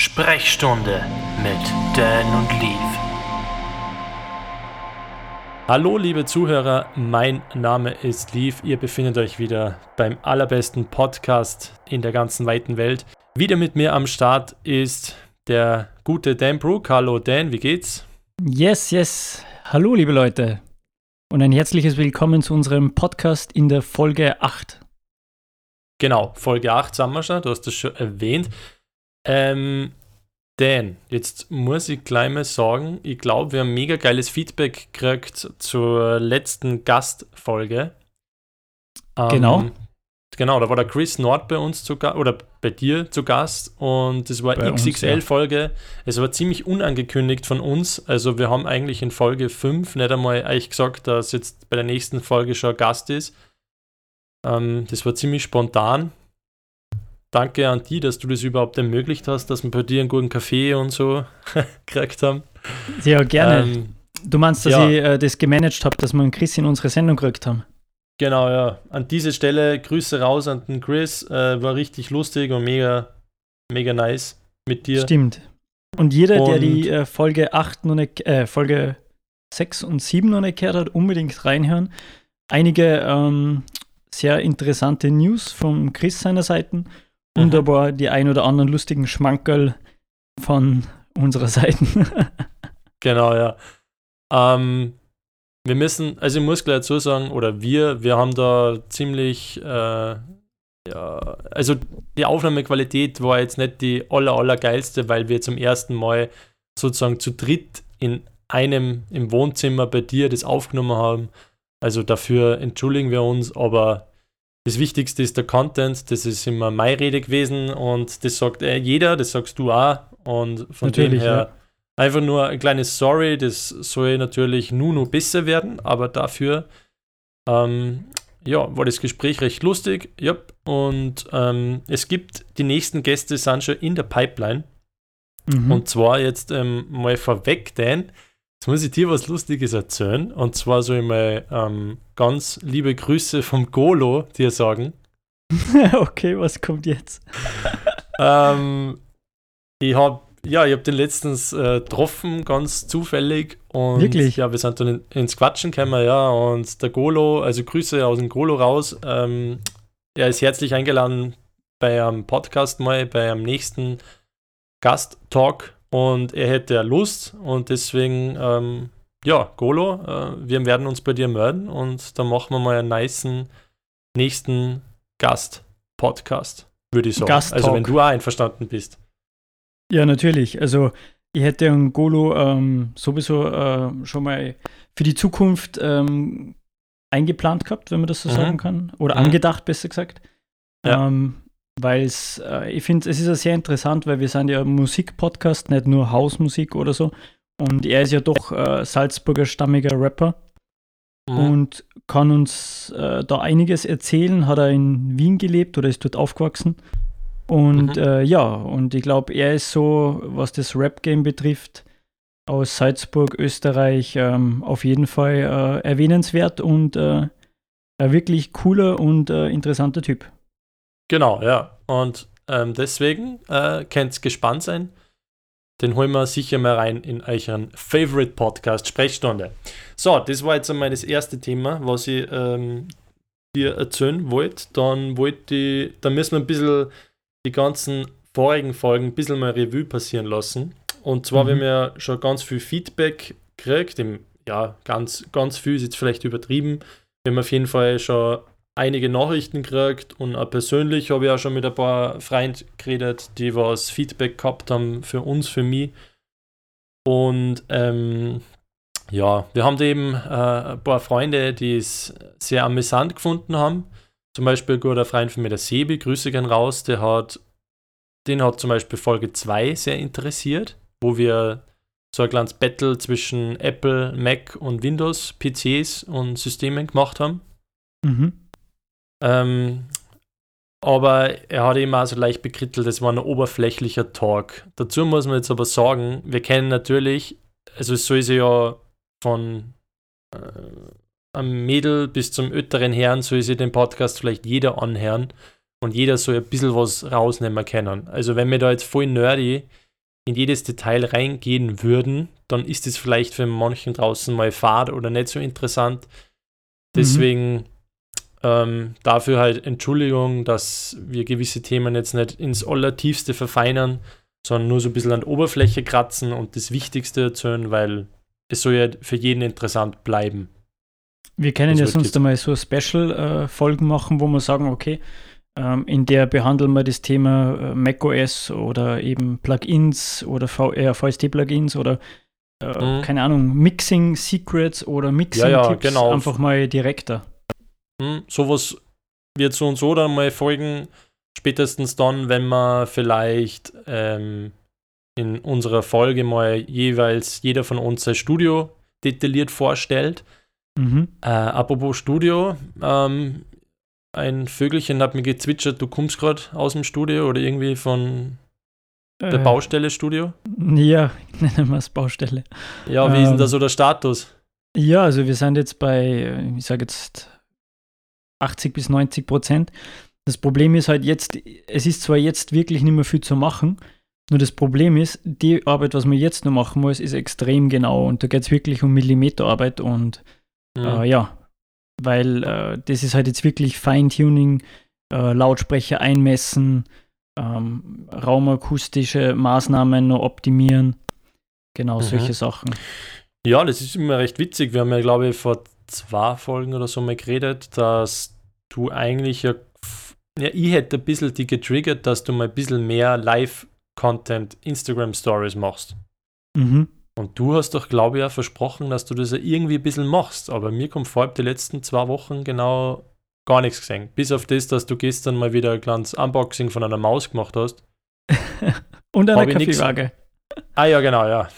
Sprechstunde mit Dan und Leaf. Hallo liebe Zuhörer, mein Name ist Leaf. Ihr befindet euch wieder beim allerbesten Podcast in der ganzen weiten Welt. Wieder mit mir am Start ist der gute Dan Brook. Hallo Dan, wie geht's? Yes, yes. Hallo liebe Leute. Und ein herzliches Willkommen zu unserem Podcast in der Folge 8. Genau, Folge 8 sind wir schon, du hast das schon erwähnt. Ähm, Dan, jetzt muss ich gleich mal sagen, ich glaube, wir haben mega geiles Feedback gekriegt zur letzten Gastfolge. Ähm, genau. Genau, da war der Chris Nord bei uns zu Gast, oder bei dir zu Gast und das war XXL-Folge. Ja. Es war ziemlich unangekündigt von uns. Also wir haben eigentlich in Folge 5 nicht einmal euch gesagt, dass jetzt bei der nächsten Folge schon Gast ist. Ähm, das war ziemlich spontan danke an die, dass du das überhaupt ermöglicht hast, dass wir bei dir einen guten Kaffee und so gekriegt haben. Ja, gerne. Ähm, du meinst, dass ja. ich äh, das gemanagt habe, dass wir einen Chris in unsere Sendung gekriegt haben? Genau, ja. An dieser Stelle Grüße raus an den Chris. Äh, war richtig lustig und mega, mega nice mit dir. Stimmt. Und jeder, und der die äh, Folge 8 noch nicht, äh, Folge 6 und 7 noch nicht gehört hat, unbedingt reinhören. Einige ähm, sehr interessante News vom Chris seiner Seite und aber die ein oder anderen lustigen Schmankerl von unserer Seite. genau, ja. Ähm, wir müssen, also ich muss gleich dazu sagen, oder wir, wir haben da ziemlich, äh, ja, also die Aufnahmequalität war jetzt nicht die aller, aller geilste, weil wir zum ersten Mal sozusagen zu dritt in einem im Wohnzimmer bei dir das aufgenommen haben. Also dafür entschuldigen wir uns, aber das Wichtigste ist der Content, das ist immer meine Rede gewesen und das sagt äh, jeder, das sagst du auch. Und von natürlich, dem her ja. einfach nur ein kleines Sorry, das soll natürlich nur noch besser werden, aber dafür ähm, ja, war das Gespräch recht lustig. Ja, und ähm, es gibt die nächsten Gäste sind schon in der Pipeline. Mhm. Und zwar jetzt ähm, mal vorweg, denn Jetzt muss ich dir was Lustiges erzählen. Und zwar soll ich mal ähm, ganz liebe Grüße vom Golo dir sagen. okay, was kommt jetzt? ähm, ich habe ja, ich habe den letztens äh, getroffen, ganz zufällig. Und Wirklich? Ja, wir sind dann in, ins Quatschen gekommen, ja. Und der Golo, also Grüße aus dem Golo raus. Ähm, er ist herzlich eingeladen bei einem Podcast mal, bei einem nächsten Gast-Talk und er hätte ja Lust und deswegen, ähm, ja, Golo, äh, wir werden uns bei dir melden und dann machen wir mal einen niceen nächsten Gast-Podcast, würde ich sagen. Gast also wenn du auch einverstanden bist. Ja, natürlich. Also ich hätte einen Golo ähm, sowieso äh, schon mal für die Zukunft ähm, eingeplant gehabt, wenn man das so mhm. sagen kann. Oder mhm. angedacht, besser gesagt. Ja. Ähm, weil es, äh, ich finde, es ist ja sehr interessant, weil wir sind ja Musikpodcast, nicht nur Hausmusik oder so. Und er ist ja doch äh, Salzburger stammiger Rapper mhm. und kann uns äh, da einiges erzählen. Hat er in Wien gelebt oder ist dort aufgewachsen. Und mhm. Äh, ja, und ich glaube, er ist so, was das Rap-Game betrifft, aus Salzburg, Österreich, ähm, auf jeden Fall äh, erwähnenswert und äh, ein wirklich cooler und interessanter Typ. Genau, ja. Und ähm, deswegen äh, könnt ihr gespannt sein. Den holen wir sicher mal rein in euren Favorite Podcast Sprechstunde. So, das war jetzt einmal das erste Thema, was ich ähm, dir erzählen wollte. Dann wollte ich, dann müssen wir ein bisschen die ganzen vorigen Folgen ein bisschen mal Revue passieren lassen. Und zwar, mhm. wir haben ja schon ganz viel Feedback gekriegt. ja, ganz, ganz viel ist jetzt vielleicht übertrieben. Wir haben auf jeden Fall schon einige Nachrichten gekriegt und auch persönlich habe ich auch schon mit ein paar Freunden geredet, die was Feedback gehabt haben für uns, für mich. Und ähm, ja, wir haben eben äh, ein paar Freunde, die es sehr amüsant gefunden haben. Zum Beispiel ein guter Freund von mir, der Sebi, Grüße gern raus, der hat, den hat zum Beispiel Folge 2 sehr interessiert, wo wir so ein kleines Battle zwischen Apple, Mac und Windows, PCs und Systemen gemacht haben. Mhm. Ähm, aber er hat eben auch so leicht bekrittelt, es war ein oberflächlicher Talk. Dazu muss man jetzt aber sagen, wir kennen natürlich, also es soll sich ja von äh, am Mädel bis zum älteren Herrn soll sich den Podcast vielleicht jeder anhören und jeder soll ein bisschen was rausnehmen können. Also wenn wir da jetzt voll nerdy in jedes Detail reingehen würden, dann ist es vielleicht für manchen draußen mal fad oder nicht so interessant. Deswegen mhm. Ähm, dafür halt Entschuldigung, dass wir gewisse Themen jetzt nicht ins Allertiefste verfeinern, sondern nur so ein bisschen an der Oberfläche kratzen und das Wichtigste erzählen, weil es soll ja für jeden interessant bleiben. Wir können das ja sonst einmal so Special-Folgen äh, machen, wo wir sagen, okay, ähm, in der behandeln wir das Thema äh, macOS oder eben Plugins oder VR, VST-Plugins oder äh, mhm. keine Ahnung, Mixing Secrets oder Mixing-Tipps ja, ja, genau. einfach mal direkter. Mhm, sowas wird so und so dann mal folgen, spätestens dann, wenn wir vielleicht ähm, in unserer Folge mal jeweils jeder von uns sein Studio detailliert vorstellt. Mhm. Äh, apropos Studio, ähm, ein Vögelchen hat mir gezwitschert, du kommst gerade aus dem Studio oder irgendwie von der äh, Baustelle Studio? Ja, nennen wir es Baustelle. Ja, wie ähm, ist denn da ähm, so der Status? Ja, also wir sind jetzt bei, ich sage jetzt 80 bis 90 Prozent. Das Problem ist halt jetzt, es ist zwar jetzt wirklich nicht mehr viel zu machen, nur das Problem ist, die Arbeit, was man jetzt noch machen muss, ist extrem genau und da geht es wirklich um Millimeterarbeit und mhm. äh, ja, weil äh, das ist halt jetzt wirklich Feintuning, äh, Lautsprecher einmessen, ähm, raumakustische Maßnahmen noch optimieren, genau mhm. solche Sachen. Ja, das ist immer recht witzig. Wir haben ja, glaube ich, vor zwei Folgen oder so mal geredet, dass du eigentlich ja, ja ich hätte ein bisschen die getriggert, dass du mal ein bisschen mehr Live-Content, Instagram-Stories machst. Mhm. Und du hast doch, glaube ich, auch versprochen, dass du das ja irgendwie ein bisschen machst. Aber mir kommt vor, die letzten zwei Wochen genau gar nichts gesehen. Bis auf das, dass du gestern mal wieder ein kleines Unboxing von einer Maus gemacht hast. Und einer Kaffeewaage. Ah ja, genau, ja.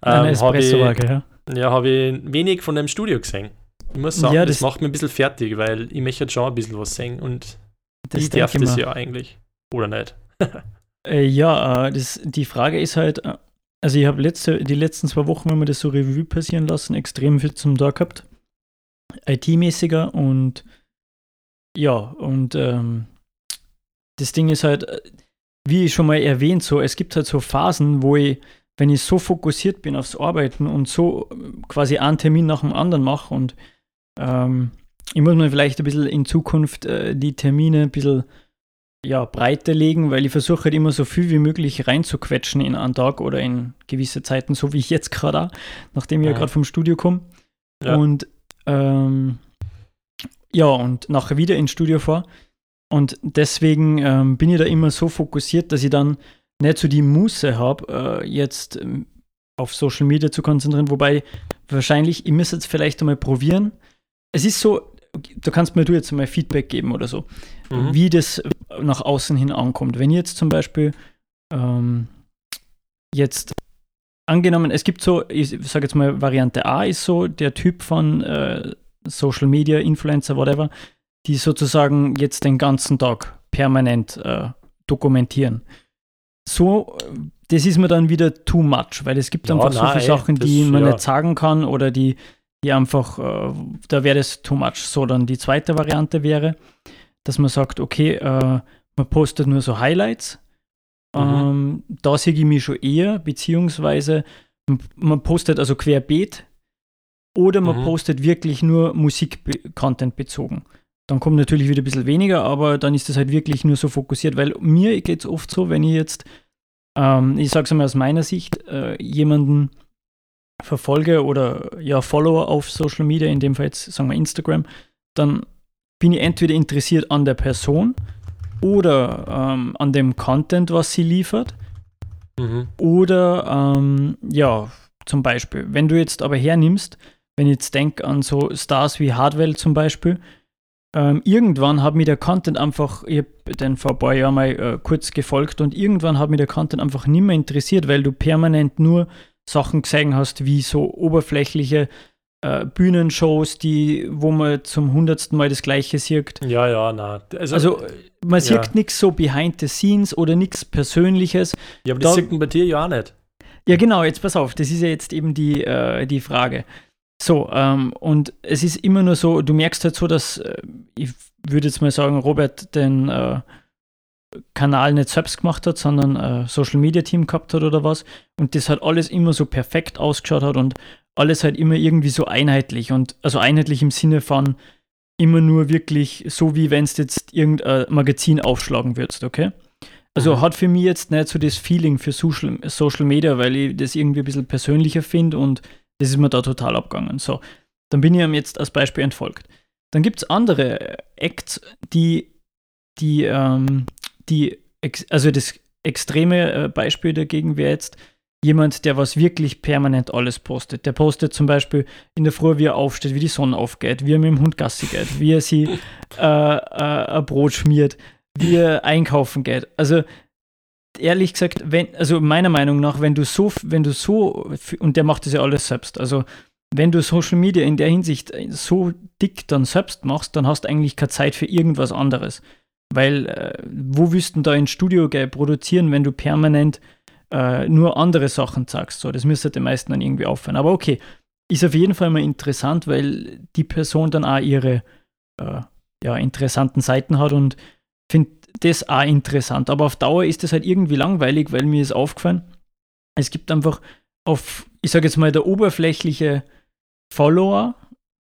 Eine ähm, Espressowaage, ja. Ja, habe ich wenig von dem Studio gesehen. Ich muss sagen, ja, das, das, macht mich ein bisschen fertig, weil ich möchte schon ein bisschen was sehen und das ich darf das ja eigentlich. Oder nicht? äh, ja, äh, das, die Frage ist halt, äh, also ich habe letzte, die letzten zwei Wochen, wenn wir das so Revue passieren lassen, extrem viel zum Tag gehabt. IT-mäßiger und ja, und ähm, das Ding ist halt, wie ich schon mal erwähnt, so, es gibt halt so Phasen, wo ich, wenn ich so fokussiert bin aufs Arbeiten und so quasi einen Termin nach dem anderen mache und ähm, ich muss mir vielleicht ein bisschen in Zukunft äh, die Termine ein bisschen ja, breiter legen, weil ich versuche halt immer so viel wie möglich reinzuquetschen in einen Tag oder in gewisse Zeiten, so wie ich jetzt gerade, nachdem ich ja, ja gerade vom Studio komme. Ja. Und ähm, ja, und nachher wieder ins Studio fahre. Und deswegen ähm, bin ich da immer so fokussiert, dass ich dann nicht so die Muße habe, äh, jetzt ähm, auf Social Media zu konzentrieren. Wobei wahrscheinlich, ich müsste jetzt vielleicht einmal probieren. Es ist so, da kannst mir du jetzt mal Feedback geben oder so, mhm. wie das nach außen hin ankommt. Wenn jetzt zum Beispiel ähm, jetzt angenommen, es gibt so, ich sage jetzt mal, Variante A ist so der Typ von äh, Social Media, Influencer, whatever, die sozusagen jetzt den ganzen Tag permanent äh, dokumentieren. So, das ist mir dann wieder too much, weil es gibt ja, einfach nein, so viele Sachen, die man ja. nicht sagen kann oder die die einfach, äh, da wäre es too much. So, dann die zweite Variante wäre, dass man sagt, okay, äh, man postet nur so Highlights. Mhm. Ähm, da sehe ich mich schon eher, beziehungsweise man postet also querbeet oder man mhm. postet wirklich nur Musik-Content bezogen. Dann kommt natürlich wieder ein bisschen weniger, aber dann ist das halt wirklich nur so fokussiert, weil mir geht es oft so, wenn ich jetzt, ähm, ich sage es mal aus meiner Sicht, äh, jemanden verfolge oder ja, Follower auf Social Media, in dem Fall jetzt sagen wir Instagram, dann bin ich entweder interessiert an der Person oder ähm, an dem Content, was sie liefert. Mhm. Oder ähm, ja, zum Beispiel, wenn du jetzt aber hernimmst, wenn ich jetzt denke an so Stars wie Hardwell zum Beispiel, ähm, irgendwann hat mir der Content einfach, ich habe den vor ein paar Jahren mal äh, kurz gefolgt und irgendwann hat mir der Content einfach nicht mehr interessiert, weil du permanent nur Sachen gesehen hast, wie so oberflächliche äh, Bühnenshows, die, wo man zum hundertsten Mal das Gleiche sieht. Ja, ja, na. Also, also man sieht ja. nichts so behind the scenes oder nichts Persönliches. Ja, aber das da, sieht man bei dir ja auch nicht. Ja, genau, jetzt pass auf, das ist ja jetzt eben die, äh, die Frage. So, ähm, und es ist immer nur so, du merkst halt so, dass, äh, ich würde jetzt mal sagen, Robert den, äh, Kanal nicht selbst gemacht hat, sondern ein Social Media Team gehabt hat oder was. Und das halt alles immer so perfekt ausgeschaut hat und alles halt immer irgendwie so einheitlich und also einheitlich im Sinne von immer nur wirklich so, wie wenn es jetzt irgendein Magazin aufschlagen würdest, okay? Also mhm. hat für mich jetzt nicht so das Feeling für Social, Social Media, weil ich das irgendwie ein bisschen persönlicher finde und das ist mir da total abgegangen. So, dann bin ich ihm jetzt als Beispiel entfolgt. Dann gibt es andere Acts, die, die, ähm, die, also das extreme äh, Beispiel dagegen wäre jetzt jemand, der was wirklich permanent alles postet. Der postet zum Beispiel in der Früh, wie er aufsteht, wie die Sonne aufgeht, wie er mit dem Hund Gassi geht, wie er sie äh, äh, ein Brot schmiert, wie er einkaufen geht. Also ehrlich gesagt, wenn, also meiner Meinung nach, wenn du so, wenn du so, und der macht das ja alles selbst, also wenn du Social Media in der Hinsicht so dick dann selbst machst, dann hast du eigentlich keine Zeit für irgendwas anderes. Weil, äh, wo du da ins Studio gehen, produzieren, wenn du permanent äh, nur andere Sachen sagst? So, das müsste den meisten dann irgendwie auffallen. Aber okay, ist auf jeden Fall mal interessant, weil die Person dann auch ihre äh, ja, interessanten Seiten hat und finde das auch interessant. Aber auf Dauer ist das halt irgendwie langweilig, weil mir ist aufgefallen, es gibt einfach auf, ich sage jetzt mal, der oberflächliche Follower,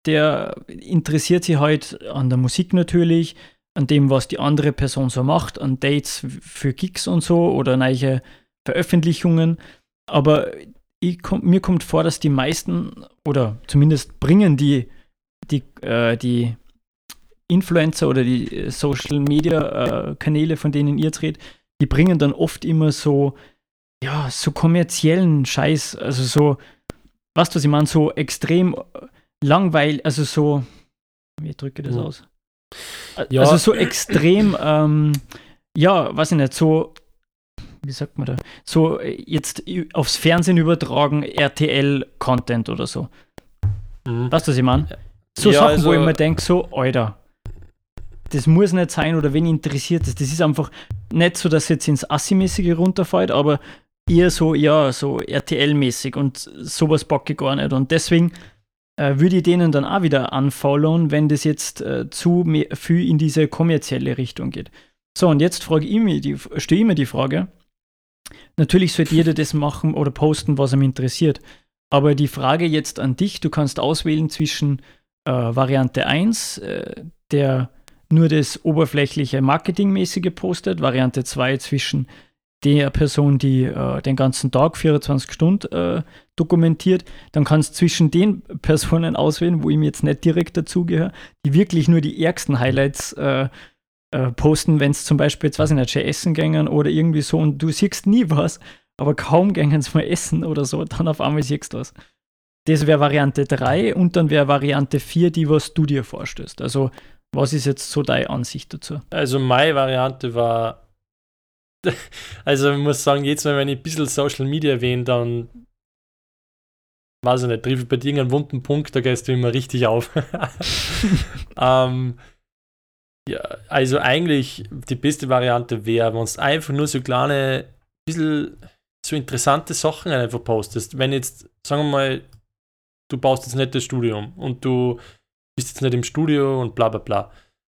der interessiert sich halt an der Musik natürlich, an dem, was die andere Person so macht, an Dates für Gigs und so oder neue Veröffentlichungen. Aber komm, mir kommt vor, dass die meisten oder zumindest bringen die, die, äh, die Influencer oder die äh, Social Media äh, Kanäle, von denen ihr dreht, die bringen dann oft immer so, ja, so kommerziellen Scheiß, also so, weißt du, was ich meine, so extrem langweilig, also so, wie drücke ich das mhm. aus? Ja. Also so extrem, ähm, ja, weiß ich nicht, so, wie sagt man da, so jetzt aufs Fernsehen übertragen, RTL-Content oder so. Mhm. Weißt du, was ich meine? So ja, Sachen, also, wo ich mir denke, so, Alter, das muss nicht sein oder wen interessiert das. Das ist einfach nicht so, dass jetzt ins Assi-mäßige runterfällt, aber eher so, ja, so RTL-mäßig und sowas bocke ich gar nicht. Und deswegen äh, würde ich denen dann auch wieder unfollowen, wenn das jetzt äh, zu viel in diese kommerzielle Richtung geht. So, und jetzt frage ich mir die, stelle ich mir die Frage, natürlich sollte jeder das machen oder posten, was ihm interessiert. Aber die Frage jetzt an dich, du kannst auswählen zwischen äh, Variante 1, äh, der nur das oberflächliche Marketingmäßige postet, Variante 2 zwischen der Person, die äh, den ganzen Tag 24 Stunden äh, dokumentiert, dann kannst du zwischen den Personen auswählen, wo ich mir jetzt nicht direkt dazugehöre, die wirklich nur die ärgsten Highlights äh, äh posten, wenn es zum Beispiel, jetzt weiß ich nicht, schon essen gängen oder irgendwie so und du siehst nie was, aber kaum gängen sie mal essen oder so, dann auf einmal siehst du was. Das wäre Variante 3 und dann wäre Variante 4 die, was du dir vorstellst. Also was ist jetzt so deine Ansicht dazu? Also meine Variante war, also ich muss sagen, jetzt wenn ich ein bisschen Social Media erwähne, dann weiß ich nicht, treffe ich bei dir einen wunden Punkt, da gehst du immer richtig auf. ähm, ja, also eigentlich die beste Variante wäre, wenn du einfach nur so kleine, bisschen so interessante Sachen einfach postest. Wenn jetzt, sagen wir mal, du baust jetzt nicht das Studium und du bist jetzt nicht im Studio und bla bla bla,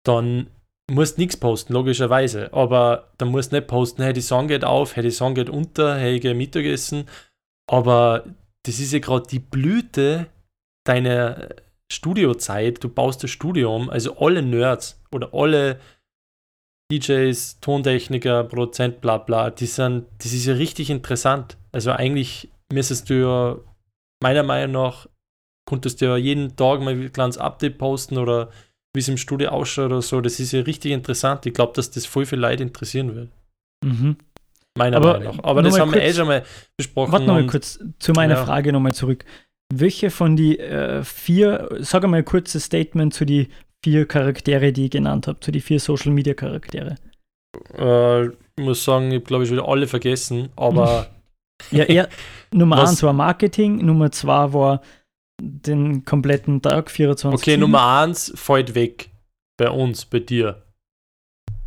dann musst nichts posten, logischerweise. Aber dann musst du nicht posten, hey, die Song geht auf, hey, die Song geht unter, hey, ich gehe Mittagessen. Aber das ist ja gerade die Blüte deiner Studiozeit. Du baust das Studium, also alle Nerds oder alle DJs, Tontechniker, Produzent, bla bla, die sind, das ist ja richtig interessant. Also eigentlich müsstest du ja meiner Meinung nach konntest du ja jeden Tag mal ein kleines Update posten oder wie es im Studio ausschaut oder so. Das ist ja richtig interessant. Ich glaube, dass das voll viel Leute interessieren wird. Mhm. Meiner Aber Meinung nach. Aber das haben kurz, wir eh schon mal besprochen. Warte nochmal kurz zu meiner ja. Frage nochmal zurück. Welche von die äh, vier, sag mal ein kurzes Statement zu die vier Charaktere, die ich genannt habe, zu die vier Social Media Charaktere? Äh, ich muss sagen, ich glaube ich wieder alle vergessen, aber. ja, er, Nummer eins war Marketing, Nummer zwei war den kompletten Tag, 24 Okay, Stunden. Nummer 1 fällt weg. Bei uns, bei dir.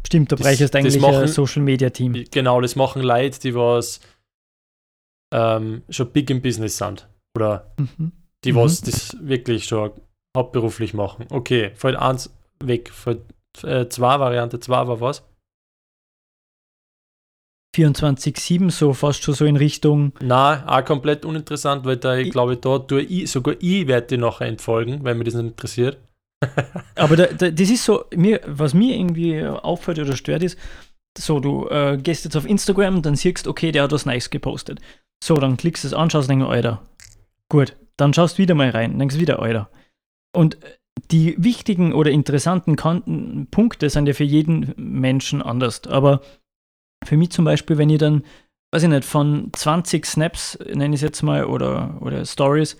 Stimmt, da bräuchtest eigentlich machen, ein Social Media Team. Genau, das machen Leute, die was ähm, schon big im Business sind. Oder mhm. die mhm. was das wirklich schon hauptberuflich machen. Okay, fällt 1 weg. Fällt 2, äh, Variante 2 war was? 24-7, so fast schon so in Richtung. Na, auch komplett uninteressant, weil da, ich glaube, da tue ich, sogar ich werde dir nachher entfolgen, weil mich das nicht interessiert. Aber da, da, das ist so, mir, was mir irgendwie auffällt oder stört ist, so, du äh, gehst jetzt auf Instagram, dann siehst okay, der hat was Nice gepostet. So, dann klickst du es an, schaust, denkst, Alter, gut, dann schaust du wieder mal rein, denkst wieder, Alter. Und die wichtigen oder interessanten Kanten, Punkte sind ja für jeden Menschen anders. Aber für mich zum Beispiel, wenn ich dann, weiß ich nicht, von 20 Snaps, nenne ich es jetzt mal, oder, oder Stories,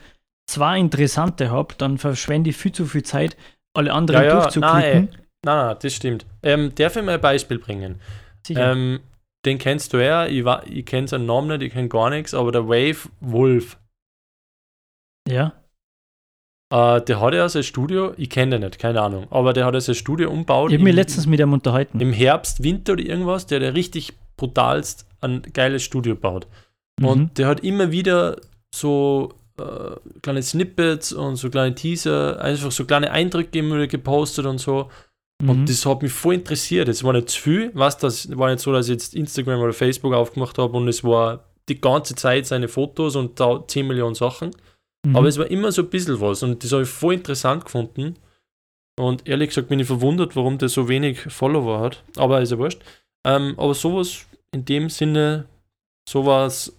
zwei interessante habe, dann verschwende ich viel zu viel Zeit, alle anderen Ja, ja, durchzuklicken. Nein, nein, das stimmt. Ähm, darf ich mal ein Beispiel bringen? Sicher. Ähm, den kennst du ja, ich, ich kenne seinen Namen nicht, ich kenne gar nichts, aber der Wave Wolf, ja. Äh, der hat ja sein Studio, ich kenne den nicht, keine Ahnung, aber der hat ja sein Studio umgebaut. Ich habe mich letztens mit ihm unterhalten. im Herbst, Winter oder irgendwas, der hat ja richtig brutalst ein geiles Studio baut. Mhm. Und der hat immer wieder so äh, kleine Snippets und so kleine Teaser, einfach so kleine Eindrücke immer gepostet und so. Mhm. Und das hat mich voll interessiert. Es war nicht zu viel, was das war nicht so, dass ich jetzt Instagram oder Facebook aufgemacht habe und es war die ganze Zeit seine Fotos und da 10 Millionen Sachen. Mhm. Aber es war immer so ein bisschen was und das habe ich voll interessant gefunden. Und ehrlich gesagt bin ich verwundert, warum der so wenig Follower hat. Aber ist ja wurscht. Ähm, aber sowas in dem Sinne, sowas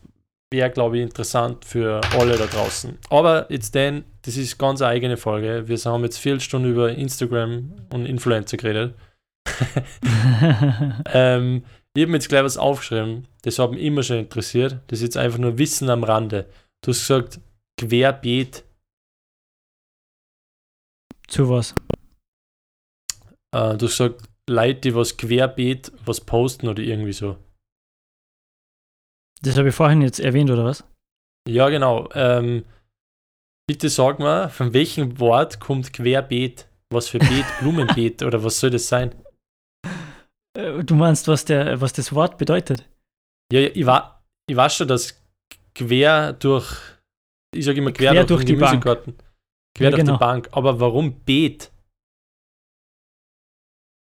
wäre, glaube ich, interessant für alle da draußen. Aber jetzt denn, das ist ganz eine eigene Folge. Wir haben jetzt vier Stunden über Instagram und Influencer geredet. ähm, ich habe mir jetzt gleich was aufgeschrieben. Das hat mich immer schon interessiert. Das ist jetzt einfach nur Wissen am Rande. Du hast gesagt, querbeet. Zu was? Äh, du gesagt, Leute, die was querbeet, was posten oder irgendwie so. Das habe ich vorhin jetzt erwähnt, oder was? Ja, genau. Ähm, bitte sag mal, von welchem Wort kommt querbeet? Was für Beet? Blumenbeet oder was soll das sein? Äh, Du meinst, was, der, was das Wort bedeutet? Ja, ja, ich, wa ich weiß schon, dass quer durch, ich sage immer quer, Quer durch, durch die Bank. Gemüsegarten. Quer Ja, durch genau. die Bank. Aber warum Beet?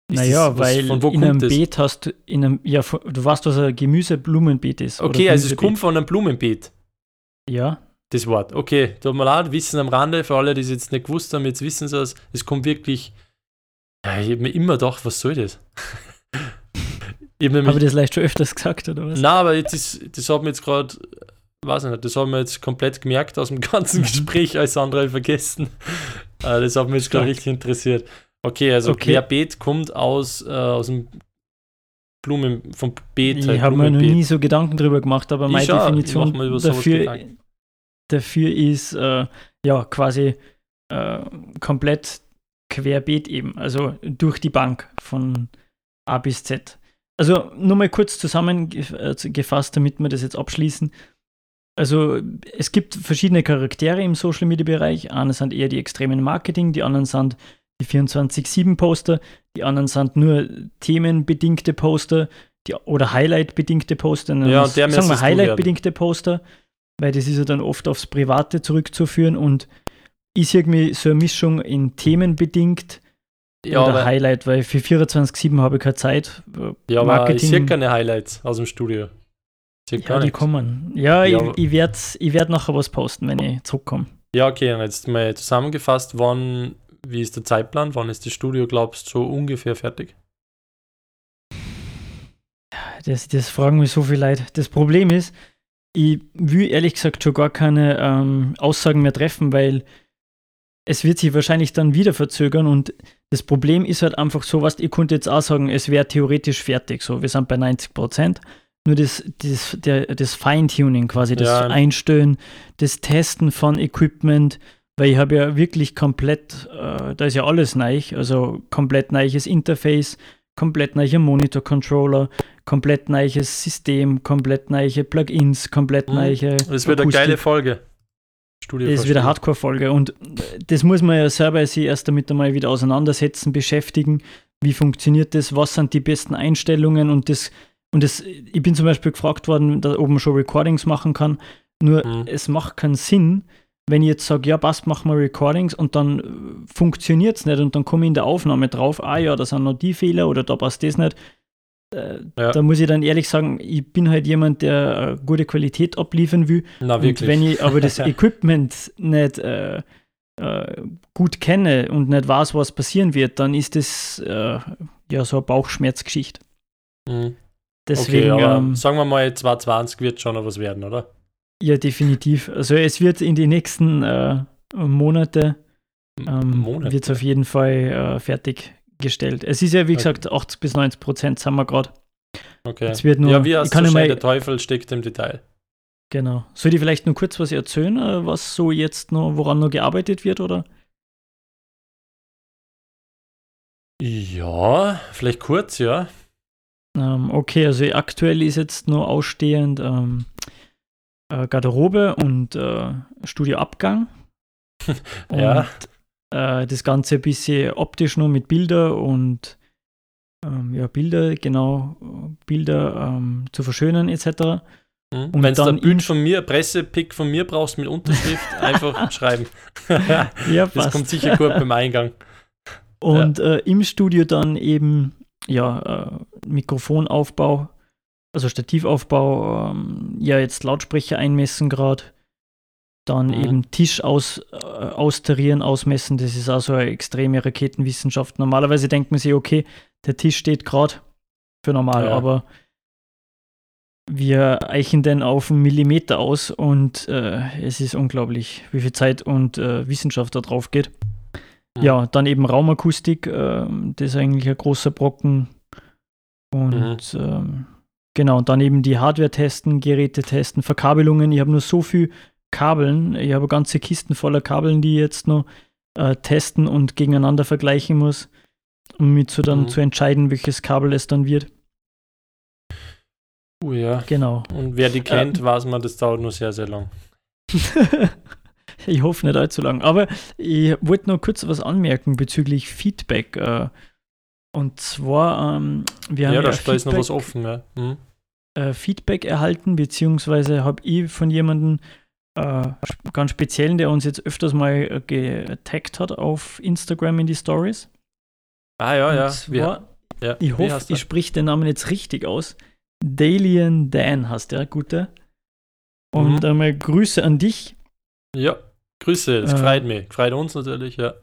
Ist Naja, das- was- weil von wo in einem das? Beet hast du, in einem, ja, du weißt, was ein Gemüse-Blumenbeet ist. Okay, also es kommt von einem Blumenbeet. Ja, das Wort. Okay, tut mir leid, Wissen am Rande, für alle, die es jetzt nicht gewusst haben, jetzt wissen sie es. Es kommt wirklich. Ja, ich habe mir immer gedacht, was soll das? ich habe habe ich das vielleicht schon öfters gesagt, oder was? Nein, aber jetzt ist, das hat mir jetzt gerade, weiß ich nicht, das haben wir jetzt komplett gemerkt aus dem ganzen. Gespräch, alles andere ich vergessen. Äh, das hat mich jetzt gerade richtig interessiert. Okay, also Okay. Querbeet kommt aus, äh, aus dem Blumen, vom Beet. Ich halt, habe mir noch nie so Gedanken drüber gemacht, aber Ich meine ich Definition sowas dafür, dafür ist äh, ja quasi äh, komplett querbeet eben, also durch die Bank von A bis Z. Also nur mal kurz zusammengefasst, damit wir das jetzt abschließen. Also es gibt verschiedene Charaktere im Social Media Bereich. Eine sind eher die extremen Marketing, die anderen sind die 24-7-Poster, die anderen sind nur themenbedingte Poster die, oder Highlight-bedingte Poster. Ja, der sagen wir Highlight-bedingte Poster, weil das ist ja dann oft aufs Private zurückzuführen und ist irgendwie so eine Mischung in themenbedingt Ja, oder Highlight, weil für 24-7 habe ich keine Zeit. Ja, aber ich Marketing- sehe keine Highlights aus dem Studio. Ja, die kommen. Ja, Ja, ich, ich werde ich werd nachher was posten, wenn ich zurückkomme. Ja, okay, und jetzt mal zusammengefasst, wann, wie ist der Zeitplan? Wann ist das Studio, glaubst du, so ungefähr fertig? Das, das fragen mich so viel Leute. Das Problem ist, ich will ehrlich gesagt schon gar keine ähm, Aussagen mehr treffen, weil es wird sich wahrscheinlich dann wieder verzögern und das Problem ist halt einfach so, was ich konnte jetzt auch sagen, es wäre theoretisch fertig. So, wir sind bei 90 Prozent. Nur das, das, der, das Feintuning quasi, das Ja. Einstellen, das Testen von Equipment, weil ich habe ja wirklich komplett, äh, da ist ja alles neu, also komplett neues Interface, komplett neuer Monitor-Controller, komplett neues System, komplett neue Plugins, komplett Mhm. neue. Das wird eine Akustik. geile Folge. Studio Das ist wieder Hardcore-Folge und das muss man ja selber sich erst damit einmal wieder auseinandersetzen, beschäftigen. Wie funktioniert das? Was sind die besten Einstellungen? Und das, und das, ich bin zum Beispiel gefragt worden, da oben schon Recordings machen kann. Nur Mhm. es macht keinen Sinn, wenn ich jetzt sage, ja, passt, machen wir Recordings und dann funktioniert es nicht und dann komme ich in der Aufnahme drauf, ah ja, da sind noch die Fehler oder da passt das nicht. äh, Ja. da muss ich dann ehrlich sagen, ich bin halt jemand, der äh, gute Qualität abliefern will. Na, Und wirklich. wenn ich aber das Equipment nicht äh, äh, gut kenne und nicht weiß, was passieren wird, dann ist das äh, ja so eine Bauchschmerzgeschichte. Mhm. Deswegen, okay, aber ähm, sagen wir mal, 2020 wird schon noch was werden, oder? ja, definitiv. Also es wird in die nächsten äh, Monate, ähm, Monate. wird es auf jeden Fall äh, fertiggestellt. Es ist ja, wie Okay. gesagt, 80 bis 90 Prozent sind wir gerade. Okay. Es wird nur, ja, wie ich hast kann schon, mal, der Teufel steckt im Detail. genau. Soll ich vielleicht nur kurz was erzählen, äh, was so jetzt noch, woran noch gearbeitet wird, oder? Ja, vielleicht kurz, ja. Ähm, okay, also aktuell ist jetzt nur ausstehend ähm, äh, Garderobe und äh, Studioabgang. und Ja. äh, das Ganze ein bisschen optisch nur mit Bilder und ähm, ja, Bilder, genau, Bilder ähm, zu verschönern etc. Mhm. Und Wenn du dann ein Bild von mir, Pressepick von mir brauchst mit Unterschrift, einfach schreiben. Ja, das passt. kommt sicher gut beim Eingang. Und äh, im Studio dann eben ja, äh, Mikrofonaufbau, also Stativaufbau, ähm, ja, jetzt Lautsprecher einmessen gerade. Dann Mhm. eben Tisch aus, äh, austarieren, ausmessen. Das ist also eine extreme Raketenwissenschaft. Normalerweise denkt man sich, okay, der Tisch steht gerade für normal, Ja. aber wir eichen den auf einen Millimeter aus und äh, es ist unglaublich, wie viel Zeit und äh, Wissenschaft da drauf geht. Mhm. Ja, dann eben Raumakustik, ähm, das ist eigentlich ein großer Brocken. Und ähm, genau, und dann eben die Hardware testen, Geräte testen, Verkabelungen. Ich habe nur so viel Kabeln. Ich habe ganze Kisten voller Kabeln, die ich jetzt noch äh, testen und gegeneinander vergleichen muss, um mit so dann Mhm. zu entscheiden, welches Kabel es dann wird. Oh ja. Genau. Und wer die kennt, weiß man, das dauert nur sehr, sehr lang. ich hoffe nicht allzu lang. Aber ich wollte noch kurz was anmerken bezüglich Feedback. Äh, und zwar, ähm, wir haben Ja, ja, da, da ist noch was Feedback- offen. Ja. Mhm. äh, Feedback erhalten, beziehungsweise habe ich von jemandem äh, ganz speziellen, der uns jetzt öfters mal äh, getaggt hat auf Instagram in die Stories. Ah ja, ja. Und Wir, zwar, ja. ich hoffe, ich spreche den Namen jetzt richtig aus. Dalian Dan heißt der, gute. Und Mhm. einmal Grüße an dich. Ja, Grüße, das Äh, freut mich. Freut uns natürlich, ja.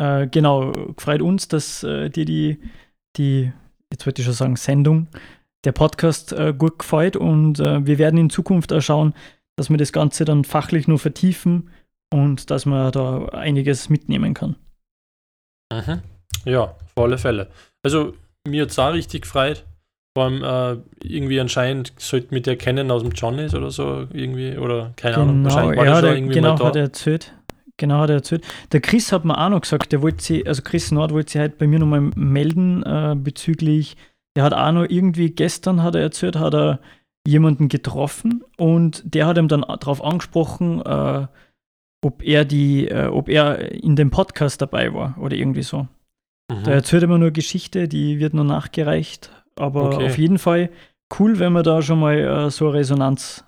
Äh, genau, freut uns, dass äh, dir die, die, jetzt wollte ich schon sagen, Sendung, der Podcast äh, gut gefällt und äh, wir werden in Zukunft auch schauen, dass wir das Ganze dann fachlich nur vertiefen und dass man da einiges mitnehmen kann. Mhm. Ja, auf alle Fälle. Also, mir hat es auch richtig gefreut. Vor allem äh, irgendwie anscheinend sollte mit der kennen aus dem Johnny's oder so irgendwie oder keine Ahnung. Genau, Wahrscheinlich war ja, der irgendwie genau mal hat da. er erzählt. Genau hat er erzählt. Der Chris hat mir auch noch gesagt, der wollte sie, also Chris Nord wollte sich halt bei mir nochmal melden äh, bezüglich, der hat auch noch irgendwie gestern, hat er erzählt, hat er jemanden getroffen und der hat ihm dann darauf angesprochen, äh, ob er die, äh, ob er in dem Podcast dabei war oder irgendwie so. Mhm. Da erzählt er mir nur Geschichte, die wird noch nachgereicht, aber Okay. auf jeden Fall cool, wenn man da schon mal äh, so eine Resonanz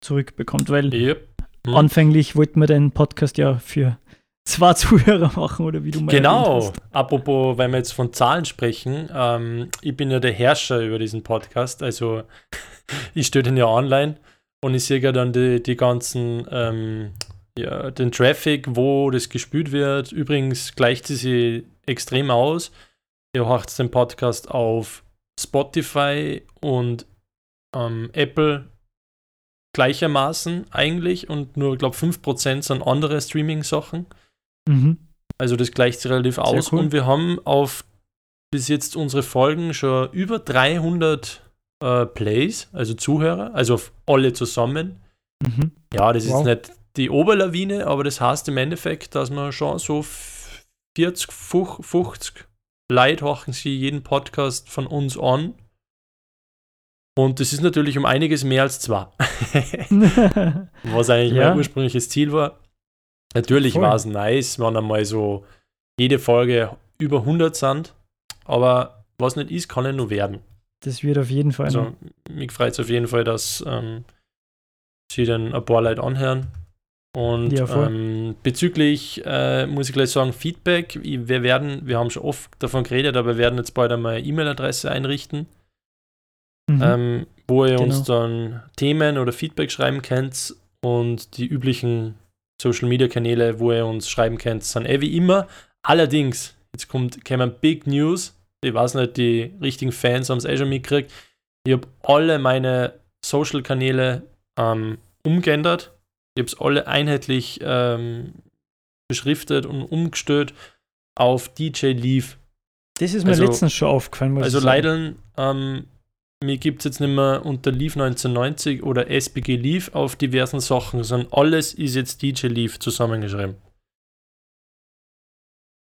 zurückbekommt, weil Yep. Mhm. Anfänglich wollten wir den Podcast ja für zwei Zuhörer machen, oder wie du mal Genau. Apropos, wenn wir jetzt von Zahlen sprechen, ähm, ich bin ja der Herrscher über diesen Podcast. Also ich stelle den ja online und ich sehe ja dann die, die ganzen, ähm, ja, den Traffic, wo das gespült wird. Übrigens gleicht sie sich extrem aus. Ihr hört den Podcast auf Spotify und ähm, Apple gleichermaßen eigentlich und nur, glaube 5% sind andere Streaming-Sachen. Mhm. Also das gleicht sich relativ aus. cool. Und wir haben auf bis jetzt unsere Folgen schon über 300 äh, Plays, also Zuhörer, also auf alle zusammen. Mhm. Ja, das Wow. ist nicht die Oberlawine, aber das heißt im Endeffekt, dass man schon so 40, 50 Leute horchen sie jeden Podcast von uns an. Und das ist natürlich um einiges mehr als zwei. was eigentlich Ja. mein ursprüngliches Ziel war. Natürlich war es nice, wenn einmal so jede Folge über 100 sind, aber was nicht ist, kann ja nur werden. das wird auf jeden Fall. Also, mich freut es auf jeden Fall, dass ähm, sie dann ein paar Leute anhören. Und Ja, ähm, bezüglich, äh, muss ich gleich sagen, Feedback, wir werden, wir haben schon oft davon geredet, aber wir werden jetzt bald einmal eine E-Mail-Adresse einrichten. Mhm. ähm, wo ihr uns Genau. dann Themen oder Feedback schreiben könnt und die üblichen Social Media Kanäle, wo ihr uns schreiben könnt, sind eh wie immer. Allerdings, jetzt kommt kämen Big News. Ich weiß nicht, die richtigen Fans haben es eh schon mitgekriegt. Ich habe alle meine Social Kanäle ähm, umgeändert. Ich habe es alle einheitlich ähm, beschriftet und umgestellt auf DJ Leave. Das ist mir also- letztens schon aufgefallen. Muss Also leider, ähm, mir gibt es jetzt nicht mehr unter Leaf 1990 oder SBG Leaf auf diversen Sachen, sondern alles ist jetzt DJ Leaf zusammengeschrieben.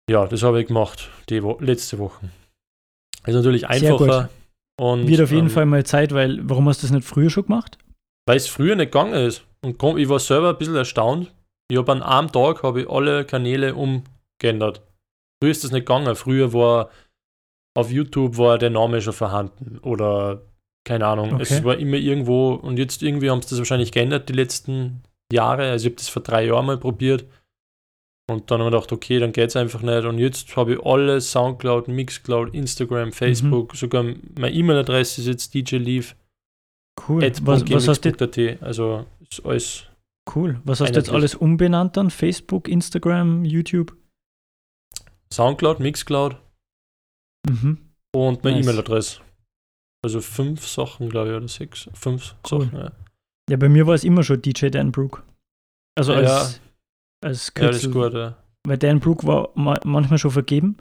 Ja, das habe ich gemacht, die Wo letzte Woche. Ist natürlich einfacher. Und, Wird auf jeden ähm, Fall mal Zeit, weil warum hast du das nicht früher schon gemacht? Weil es früher nicht gegangen ist. Und komm, ich war selber ein bisschen erstaunt. Ich habe an einem Tag habe ich alle Kanäle umgeändert. Früher ist das nicht gegangen. Früher war auf YouTube war der Name schon vorhanden. Oder keine Ahnung. Es Okay. war immer irgendwo und jetzt irgendwie haben sie das wahrscheinlich geändert die letzten Jahre. Also ich habe das vor drei Jahren mal probiert. Und dann haben wir gedacht, okay, dann geht es einfach nicht. Und jetzt habe ich alle Soundcloud, Mixcloud, Instagram, Facebook, sogar meine E-Mail-Adresse ist jetzt DJ Leaf. Cool. Was, was, hast du. Also ist alles. cool. Was hast du jetzt alles umbenannt dann? Facebook, Instagram, YouTube? Soundcloud, Mixcloud Mhm. und meine Nice. E-Mail-Adresse. Also fünf Sachen, glaube ich, oder sechs. Fünf Cool. Sachen, ja. Ja, bei mir war es immer schon DJ Dan Brook. Also Ja. als, als Ja, das Kürzel. ist gut, ja. Weil Dan Brook war ma manchmal schon vergeben.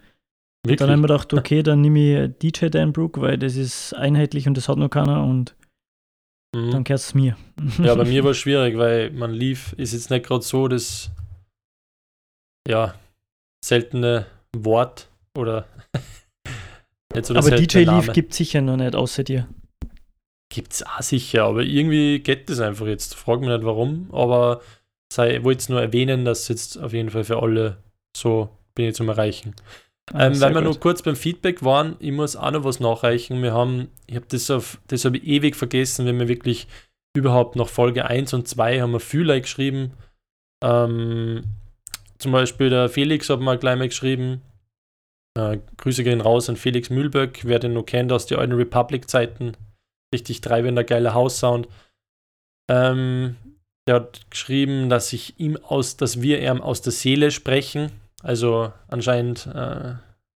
Wirklich? Dann haben wir gedacht, okay, dann nehme ich DJ Dan Brook, weil das ist einheitlich und das hat noch keiner und Mhm. dann gehört es mir. Ja, bei mir war es schwierig, weil man lief, ist jetzt nicht gerade so das ja, seltene Wort oder nicht so Aber DJ Leaf gibt sicher noch nicht außer dir. Gibt es auch sicher, aber irgendwie geht das einfach jetzt. Frag mich nicht warum, aber sei, ich wollte es nur erwähnen, dass jetzt auf jeden Fall für alle so bin ich zum Erreichen. Ah, Ähm, weil wir gut. nur kurz beim Feedback waren, ich muss auch noch was nachreichen. Wir haben, ich habe das auf, das habe ich ewig vergessen, wenn wir wirklich überhaupt nach Folge 1 und 2 haben wir Fühler geschrieben. Ähm, zum Beispiel der Felix hat mal gleich mal geschrieben. Äh, Grüße gehen raus an Felix Mühlböck, wer den noch kennt aus den alten Republic-Zeiten. Richtig treibender, geiler House-Sound. Ähm, der hat geschrieben, dass ich ihm aus, dass wir ihm aus der Seele sprechen. Also anscheinend äh,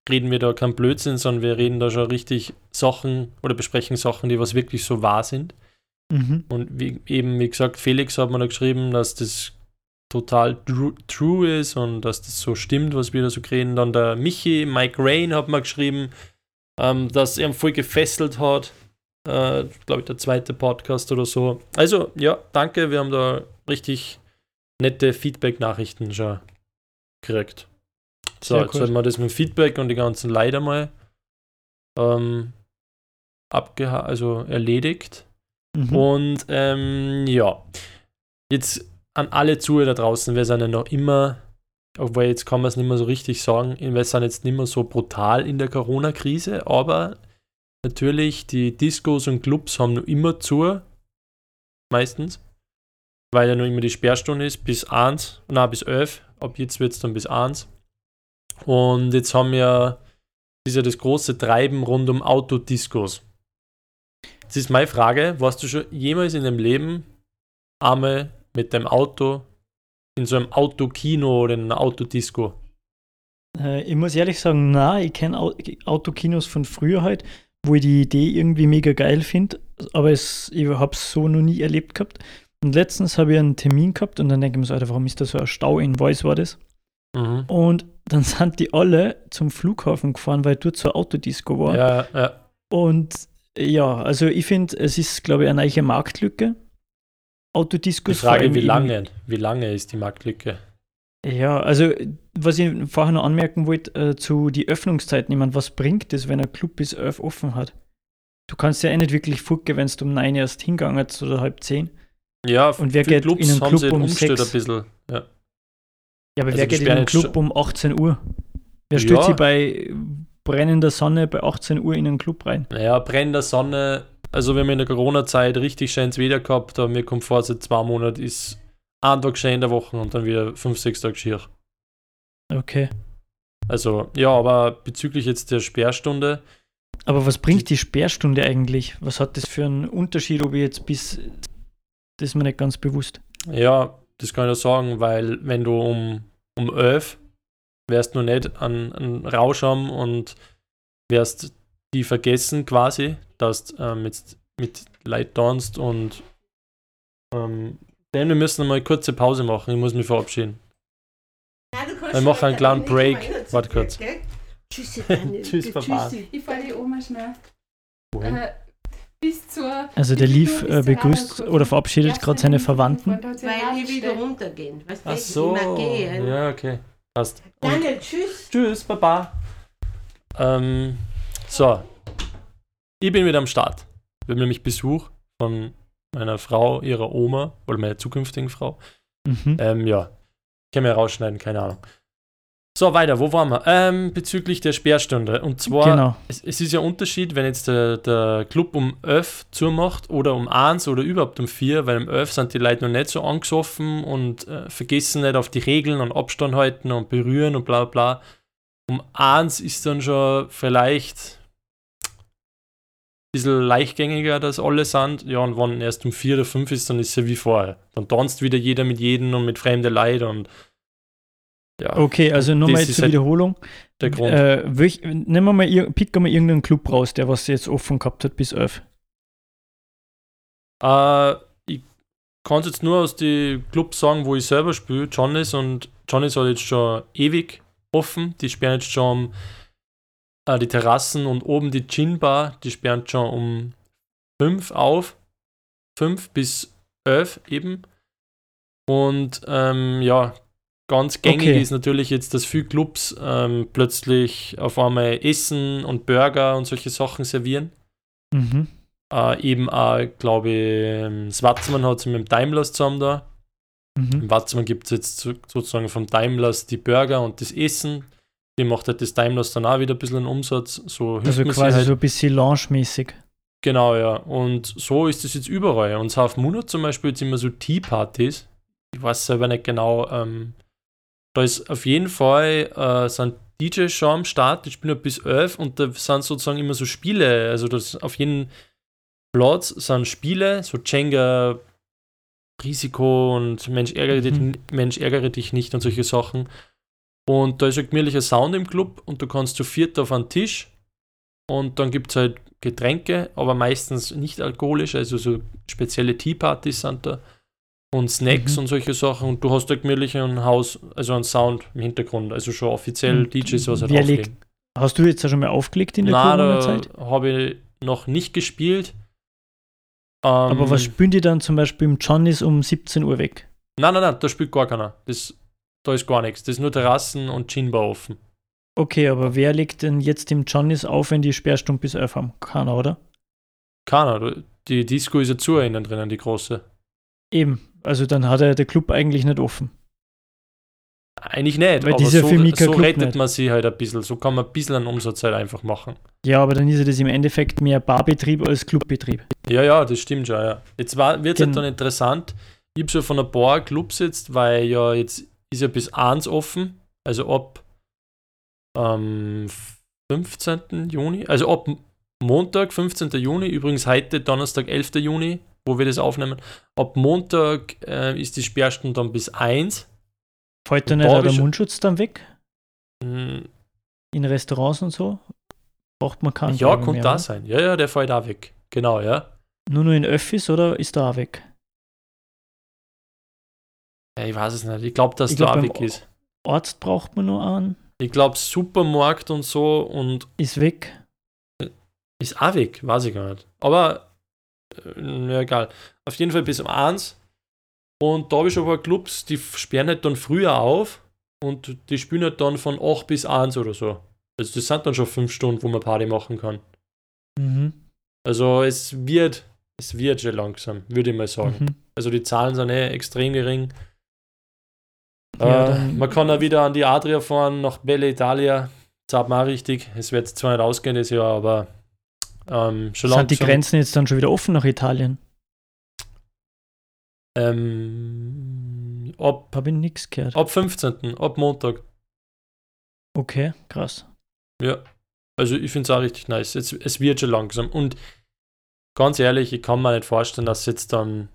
reden wir da kein Blödsinn, sondern wir reden da schon richtig Sachen oder besprechen Sachen, die was wirklich so wahr sind. Mhm. Und wie, eben, wie gesagt, Felix hat mir da geschrieben, dass das total true, true ist und dass das so stimmt, was wir da so reden. Dann der Michi, Mike Rain hat mir geschrieben, ähm, dass er ihn voll gefesselt hat. Äh, Glaube ich, der zweite Podcast oder so. Also, ja, danke. Wir haben da richtig nette Feedback-Nachrichten schon gekriegt. So, jetzt sollten wir das mit dem Feedback und die ganzen Leider mal ähm, abgeha also erledigt. Mhm. Und ähm, ja, jetzt an alle Zuhörer da draußen, wir sind ja noch immer, obwohl jetzt kann man es nicht mehr so richtig sagen, wir sind jetzt nicht mehr so brutal in der Corona-Krise, aber natürlich, die Discos und Clubs haben noch immer zu, meistens, weil ja noch immer die Sperrstunde ist, bis 1, nein, bis 11, ab jetzt wird es dann bis 1. Und jetzt haben wir, das ist ja das große Treiben rund um Autodiscos. Jetzt ist meine Frage, warst du schon jemals in deinem Leben einmal mit dem Auto in so einem Autokino oder in einer Autodisco? Äh, ich muss ehrlich sagen, na, ich kenne Au Autokinos von früher halt, wo ich die Idee irgendwie mega geil finde, aber es, ich habe es so noch nie erlebt gehabt. Und letztens habe ich einen Termin gehabt und dann denke ich mir so, Alter, warum ist da so ein Stau in Weiß war das? Mhm. Und dann sind die alle zum Flughafen gefahren, weil dort zur Autodisco war. Ja, ja. Und ja, also ich finde, es ist, glaube ich, eine neue Marktlücke. Die Autodiscos vor Frage, wie lange? Wie lange ist die Marktlücke? Ja, also was ich vorher noch anmerken wollte, äh, zu die Öffnungszeiten. Ich meine, was bringt es, wenn ein Club bis 11 offen hat? Du kannst ja eh nicht wirklich fucken, wenn du um 9 erst hingegangen oder halb 10. Ja, Und wer geht in einen haben Club sie um umgestellt sechs? ein bisschen. Ja. Ja, aber Also wer geht in jetzt Club um 18 Uhr? Wer Ja. sich bei brennender Sonne bei 18 Uhr in einen Club rein? Naja, brennender Sonne. Also, wir haben in der Corona-Zeit richtig schönes Wetter gehabt, aber mir kommt vor, seit zwei Monaten ist ein Tag schön in der Woche und dann wieder fünf, sechs Tage schier. Okay. Also, ja, aber bezüglich jetzt der Sperrstunde, Aber was bringt die Sperrstunde eigentlich? Was hat das für einen Unterschied, ob ich jetzt bis. Das ist mir nicht ganz bewusst. Ja, das kann ich sagen, weil wenn du um, um 11 wärst du nicht an, an Rausch haben und wärst die vergessen quasi, dass du ähm, jetzt mit Leid tanzt und ähm, denn wir müssen mal eine kurze Pause machen. Ich muss mich verabschieden. Ja, Wir machen einen kleinen Break. Warte kurz. gell? Tschüssi. Tschüss, Papa. Tschüssi. Ich fahre die Oma schnell. Wohin? Äh. Also der Lief äh, begrüßt oder verabschiedet gerade seine Verwandten. Weil ich wieder runtergehen. Was Ach so. Ja, okay. Passt. Und Daniel, tschüss. Tschüss, Baba. Ähm, so. Ich bin wieder am Start. Wir haben nämlich Besuch von meiner Frau, ihrer Oma oder meiner zukünftigen Frau. Mhm. Ähm, ja. Können wir rausschneiden, keine Ahnung. So, weiter, wo waren wir? Ähm, bezüglich der Sperrstunde. Und zwar, Genau. es, es ist ja ein Unterschied, wenn jetzt der, der Club um 11 zumacht oder um 1 oder überhaupt um 4, weil um 11 sind die Leute noch nicht so angesoffen und äh, vergessen nicht auf die Regeln und Abstand halten und berühren und bla bla. Um 1 ist dann schon vielleicht ein bisschen leichtgängiger, dass alle sind. Ja, und wenn erst um 4 oder 5 ist, dann ist es ja wie vorher. Dann tanzt wieder jeder mit jedem und mit fremden Leuten und ja, Okay, also nochmal zur halt Wiederholung. der Grund. Äh, welch, nehmen wir mal, picken wir mal irgendeinen Club raus, der was jetzt offen gehabt hat bis 11. Äh, ich kann es jetzt nur aus den Clubs sagen, wo ich selber spiele. Johnny's und Johnny's hat jetzt schon ewig offen. Die sperren jetzt schon äh, die Terrassen und oben die Gin Bar, die sperren schon um 5 auf. 5 bis 11 eben. Und ähm, ja, ganz gängig Okay. ist natürlich jetzt, dass viele Clubs ähm, plötzlich auf einmal Essen und Burger und solche Sachen servieren. Mhm. Äh, eben auch, glaube ich, ähm, das Watzmann hat es mit dem Daimlers zusammen da. Mhm. Im Watzmann gibt es jetzt so- sozusagen vom Daimlers die Burger und das Essen. Die macht halt das Daimlers dann auch wieder ein bisschen einen Umsatz. So Also quasi halt. so ein bisschen Lounge-mäßig. Genau, ja. Und so ist es jetzt überall. Und auf Monat zum Beispiel jetzt immer so Tea-Partys. Ich weiß selber nicht genau. Ähm, da ist auf jeden Fall äh, sind DJs schon am Start, die spielen bis 11 und da sind sozusagen immer so Spiele. Also das auf jedem Platz sind Spiele, so Jenga, Risiko und Mensch ärgere, Mhm. dich, Mensch ärgere dich nicht und solche Sachen. Und da ist ein gemütlicher Sound im Club und du kannst zu viert auf einen Tisch und dann gibt es halt Getränke, aber meistens nicht alkoholisch, also so spezielle Tea-Partys sind da und Snacks Mhm. und solche Sachen und du hast da gemütlich ein Haus, also einen Sound im Hintergrund, also schon offiziell Und DJs, was halt auflegen. Hast du jetzt auch schon mal aufgelegt in der Nein, da Corona-Zeit? habe ich noch nicht gespielt. Ähm, Aber was spielen die dann zum Beispiel im Johnny's um 17 Uhr weg? Nein, nein, nein, da spielt gar keiner. Das, da ist gar nichts. Das ist nur Terrassen und Ginbar offen. Okay, aber wer legt denn jetzt im Johnny's auf, wenn die Sperrstunde bis 11 haben? Keiner, oder? Keiner. Die Disco ist ja zu innen drinnen, die große. Eben. Also dann hat er der Club eigentlich nicht offen. Eigentlich nicht, Weil aber so, so rettet nicht. man sie halt ein bisschen. So kann man ein bisschen einen Umsatz halt einfach machen. Ja, aber dann ist ja das im Endeffekt mehr Barbetrieb als Clubbetrieb. Ja, ja, das stimmt schon, ja. Jetzt wird es halt dann interessant. Ich habe so von ein paar Clubs jetzt, weil ja jetzt ist ja bis 1 offen, also ab ähm, 15. Juni, also ab Montag, 15. Juni, übrigens heute, Donnerstag, 11. Juni, wo wir das aufnehmen. Ab Montag äh, ist die Sperrstunde dann bis 1. Fällt da Ein nicht auch der Mundschutz dann weg? Hm, In Restaurants und so? Braucht man keinen. Ja, mehr, da oder? sein. Ja, ja, der fällt da weg. Genau, ja. Nur nur in Öffis oder ist da auch weg? ja ich weiß es nicht. Ich glaube, dass Ich da glaub, auch beim weg ist. Arzt braucht man nur einen, Ich glaube, Supermarkt und so und ist weg. Ist auch weg, weiß ich gar nicht. Aber, ja, egal. Auf jeden Fall bis um 1. Und da habe ich aber Clubs, die sperren halt dann früher auf und die spielen halt dann von 8 bis 1 oder so. Also das sind dann schon 5 Stunden, wo man Party machen kann. Mhm. Also es wird, es wird schon langsam, würde ich mal sagen. Mhm. Also die Zahlen sind eh extrem gering. Ja, äh, man kann auch wieder an die Adria fahren, nach Belle Italia. Zahlt mal richtig. Es wird zwar nicht ausgehen das Jahr, aber ähm, Sind die. Grenzen jetzt dann schon wieder offen nach Italien? Ähm, ab, Habe ich nichts gehört. ab 15. ab Montag. Okay, krass. Ja. Also ich finde es auch richtig nice. Es, es wird schon langsam. Und ganz ehrlich, ich kann mir nicht vorstellen, dass jetzt dann,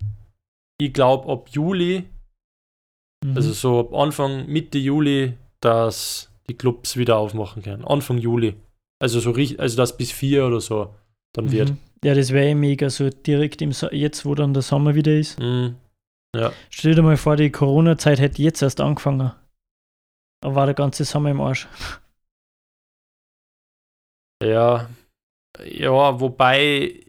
ich glaube, ab Juli, Mhm. also so ab Anfang, Mitte Juli, dass die Clubs wieder aufmachen können. Anfang Juli. Also so richtig, also das bis vier oder so dann wird. Mhm. Ja, das wäre eh mega so direkt im Sa jetzt, wo dann der Sommer wieder ist. Mhm. Stell dir mal vor, die Corona-Zeit hätte jetzt erst angefangen. Da war der ganze Sommer im Arsch. Ja, ja, wobei,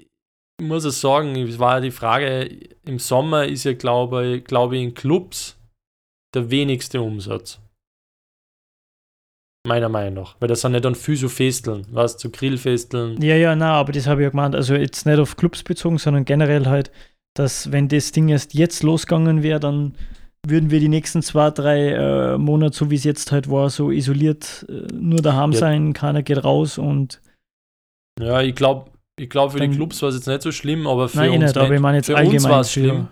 ich muss es sagen, es war die Frage, im Sommer ist ja, glaube, glaube ich, in Clubs der wenigste Umsatz. Meiner Meinung nach. Weil das sind ja dann viel so Festeln, was zu Grillfesteln. Ja, ja, na, aber das habe ich ja gemeint. Also jetzt nicht auf Clubs bezogen, sondern generell halt, dass wenn das Ding erst jetzt losgegangen wäre, dann würden wir die nächsten zwei, drei äh, Monate, so wie es jetzt halt war, so isoliert äh, nur daheim Ja. sein, keiner geht raus und Ja, ich glaube, ich glaub, für die Dann- Clubs war es jetzt nicht so schlimm, aber für nein, eh uns nicht, aber ich meine jetzt für allgemein war es für- schlimm.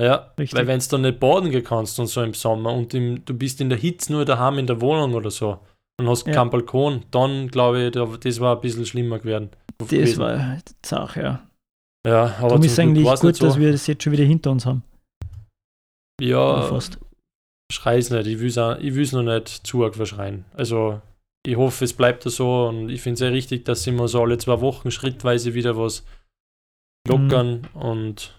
Ja, Richtig. weil wenn du dann nicht baden gehen kannst und so im Sommer und im, du bist in der Hitze nur daheim in der Wohnung oder so und hast Ja. keinen Balkon, dann glaube ich, da- das war ein bisschen schlimmer geworden. Das gewesen. war Sache, ja. Ja, aber Darum ist eigentlich gut, so. dass wir das jetzt schon wieder hinter uns haben. Ja, Fast. schrei's nicht. Ich ich will's noch nicht zu arg verschreien. Also, ich hoffe, es bleibt da so und ich finde es sehr richtig, dass sie immer so alle zwei Wochen schrittweise wieder was lockern und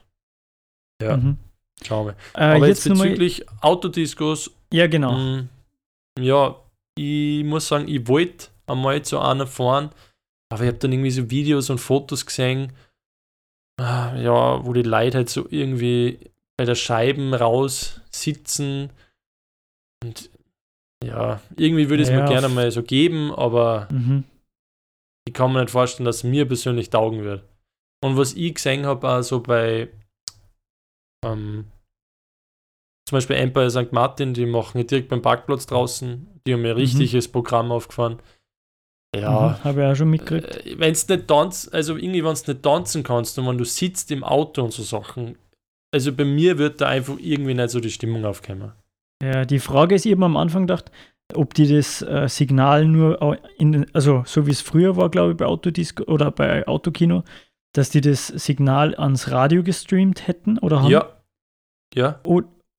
Ja. Mhm. Schauen wir. Äh, Aber jetzt jetzt bezüglich Autodiscos, Ja, genau. Mm, Ja, ich muss sagen, ich wollte einmal zu einer fahren, aber ich habe dann irgendwie so Videos und Fotos gesehen, ah, ja, wo die Leute halt so irgendwie bei der Scheiben raus sitzen und ja, irgendwie würde ich es Ja, mir gerne mal so geben, aber Mhm. ich kann mir nicht vorstellen, dass es mir persönlich taugen wird. Und was ich gesehen habe, also bei ähm, zum Beispiel Empire St. Martin, die machen ja direkt beim Parkplatz draußen, die haben ja ein Mhm. richtiges Programm aufgefahren. Ja, Mhm. Habe ich auch schon mitgekriegt. äh, wenn es nicht tanzen, also irgendwie, wenn nicht tanzen kannst und wenn du sitzt im Auto und so Sachen, also bei mir wird da einfach irgendwie nicht so die Stimmung aufkommen. Ja, die Frage ist, habe am Anfang gedacht, ob die das äh, Signal nur in den, also so wie es früher war, glaube ich, bei Autodisco oder bei Autokino, dass die das Signal ans Radio gestreamt hätten oder haben. Ja, ja,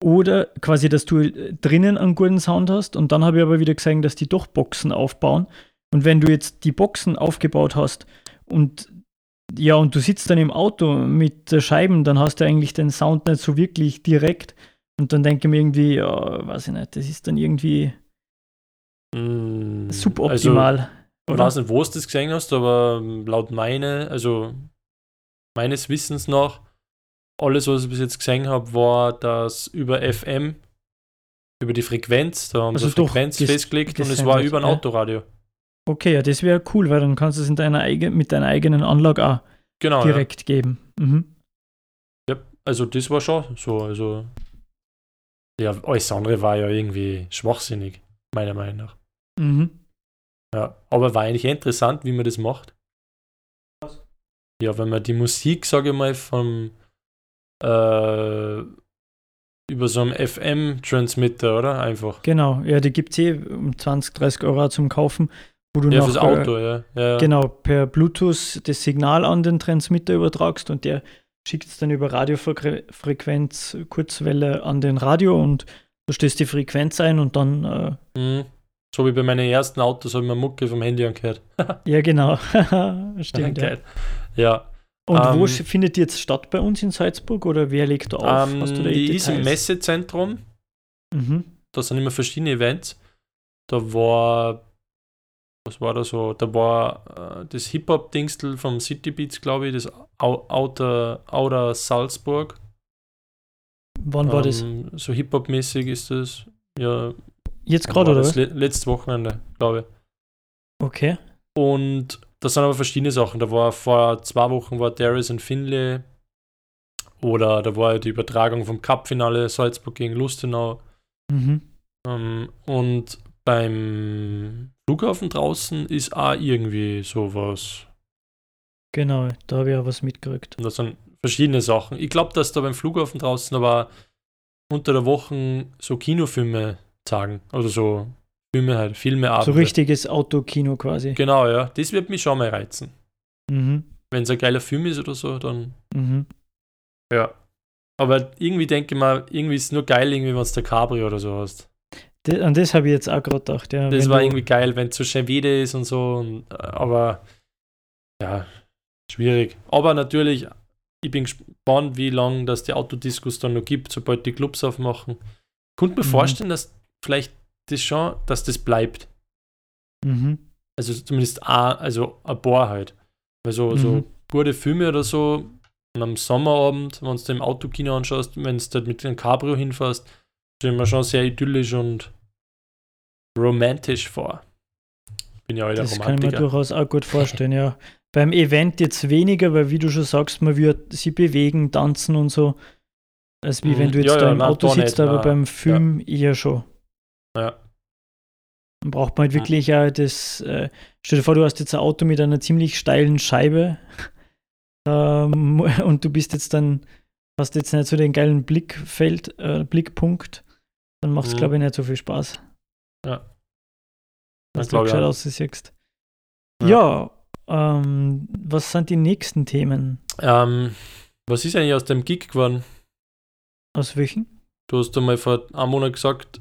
Oder quasi, dass du äh, drinnen einen guten Sound hast und dann habe ich aber wieder gesehen, dass die doch Boxen aufbauen. Und wenn du jetzt die Boxen aufgebaut hast und ja, und du sitzt dann im Auto mit Scheiben, dann hast du eigentlich den Sound nicht so wirklich direkt. Und dann denke ich mir irgendwie, ja, weiß ich nicht, das ist dann irgendwie Mm, Also, suboptimal. Ich oder? weiß nicht, wo du das gesehen hast, aber laut meine, also meines Wissens nach, alles, was ich bis jetzt gesehen habe, war das über FM, über die Frequenz, da haben Also sie Frequenz festgelegt und es war über ein ja. Autoradio. Okay, ja, das wäre cool, weil dann kannst du es in deiner eigen, mit deiner eigenen Anlage auch Genau, ja. direkt geben. Mhm. ja. Also das war schon so, also ja, alles andere war ja irgendwie schwachsinnig, meiner Meinung nach. Mhm. Ja, aber war eigentlich interessant, wie man das macht. Ja, wenn man die Musik, sage ich mal, vom äh, über so einen FM-Transmitter, oder? Einfach. Genau, ja, die gibt es eh um 20, 30 Euro zum Kaufen, wo du Ja, noch fürs äh, Auto, ja. ja. genau per Bluetooth das Signal an den Transmitter übertragst und der schickt es dann über Radiofrequenz, Kurzwelle an den Radio und du stößt die Frequenz ein und dann, äh, Mhm. So wie bei meinen ersten Autos habe ich mir Mucke vom Handy angehört. ja genau, stimmt. ja. Ja. Und wo Ähm, sch- findet die jetzt statt bei uns in Salzburg oder wer legt da auf? Ähm, Hast du da die ist im Details? Messezentrum. Mhm. Da sind immer verschiedene Events. Da war, was war da so? Da war äh, das Hip-Hop-Dingstel vom City Beats, glaube ich, das Outer, Outer Salzburg. Wann war das? Ähm, So Hip-Hop-mäßig ist das. Ja, Jetzt gerade, oder das? Le letztes Wochenende, glaube ich. Okay. Und das sind aber verschiedene Sachen. Da war vor zwei Wochen war Darius und Finlay. Oder da war die Übertragung vom Cup-Finale Salzburg gegen Lustenau. Mhm. Ähm, und beim Flughafen draußen ist auch irgendwie sowas. Genau, da habe ich auch was mitgekriegt. Und das sind verschiedene Sachen. Ich glaube, dass da beim Flughafen draußen aber unter der Woche so Kinofilme zeigen. Also so Filme halt, Filme So Abende. richtiges Autokino quasi. Genau, ja. Das wird mich schon mal reizen. Mhm. Wenn es ein geiler Film ist oder so, dann Mhm. ja. Aber irgendwie denke ich mal, irgendwie ist es nur geil, irgendwie, wenn es der Cabrio oder so hast. Das, an das habe ich jetzt auch gerade gedacht. Ja, Das wenn war irgendwie geil, wenn es so schön Wede ist und so. Und, aber ja, schwierig. Aber natürlich, ich bin gespannt, wie lange das die Autodiskus dann noch gibt, sobald die Clubs aufmachen. Ich könnte mir Mhm. vorstellen, dass vielleicht das schon, dass das bleibt. Mhm. Also zumindest ein, also ein paar halt. Weil so, so Mhm. gute Filme oder so, und am Sommerabend, wenn du dir im Autokino anschaust, wenn du mit dem Cabrio hinfährst, stellen wir schon sehr idyllisch und romantisch vor. Bin ja auch der Das kann ich mir Romantiker. durchaus auch gut vorstellen, ja. Beim Event jetzt weniger, weil wie du schon sagst, man wird sie bewegen, tanzen und so. Als wie Mhm. wenn du jetzt Ja, da ja, im Auto sitzt, nicht, aber na, beim Film eher schon. Ja. Dann braucht man halt wirklich ja das, äh, stell dir vor, du hast jetzt ein Auto mit einer ziemlich steilen Scheibe ähm, und du bist jetzt dann, hast jetzt nicht so den geilen Blickfeld, äh, Blickpunkt, dann macht es, Mhm. glaube ich, nicht so viel Spaß. Ja. Dass Ja, du gescheit aussiehst. Ja. Ja, ähm, was sind die nächsten Themen? Ähm, was ist eigentlich aus dem Gig geworden? Aus welchen? Du hast einmal vor einem Monat gesagt,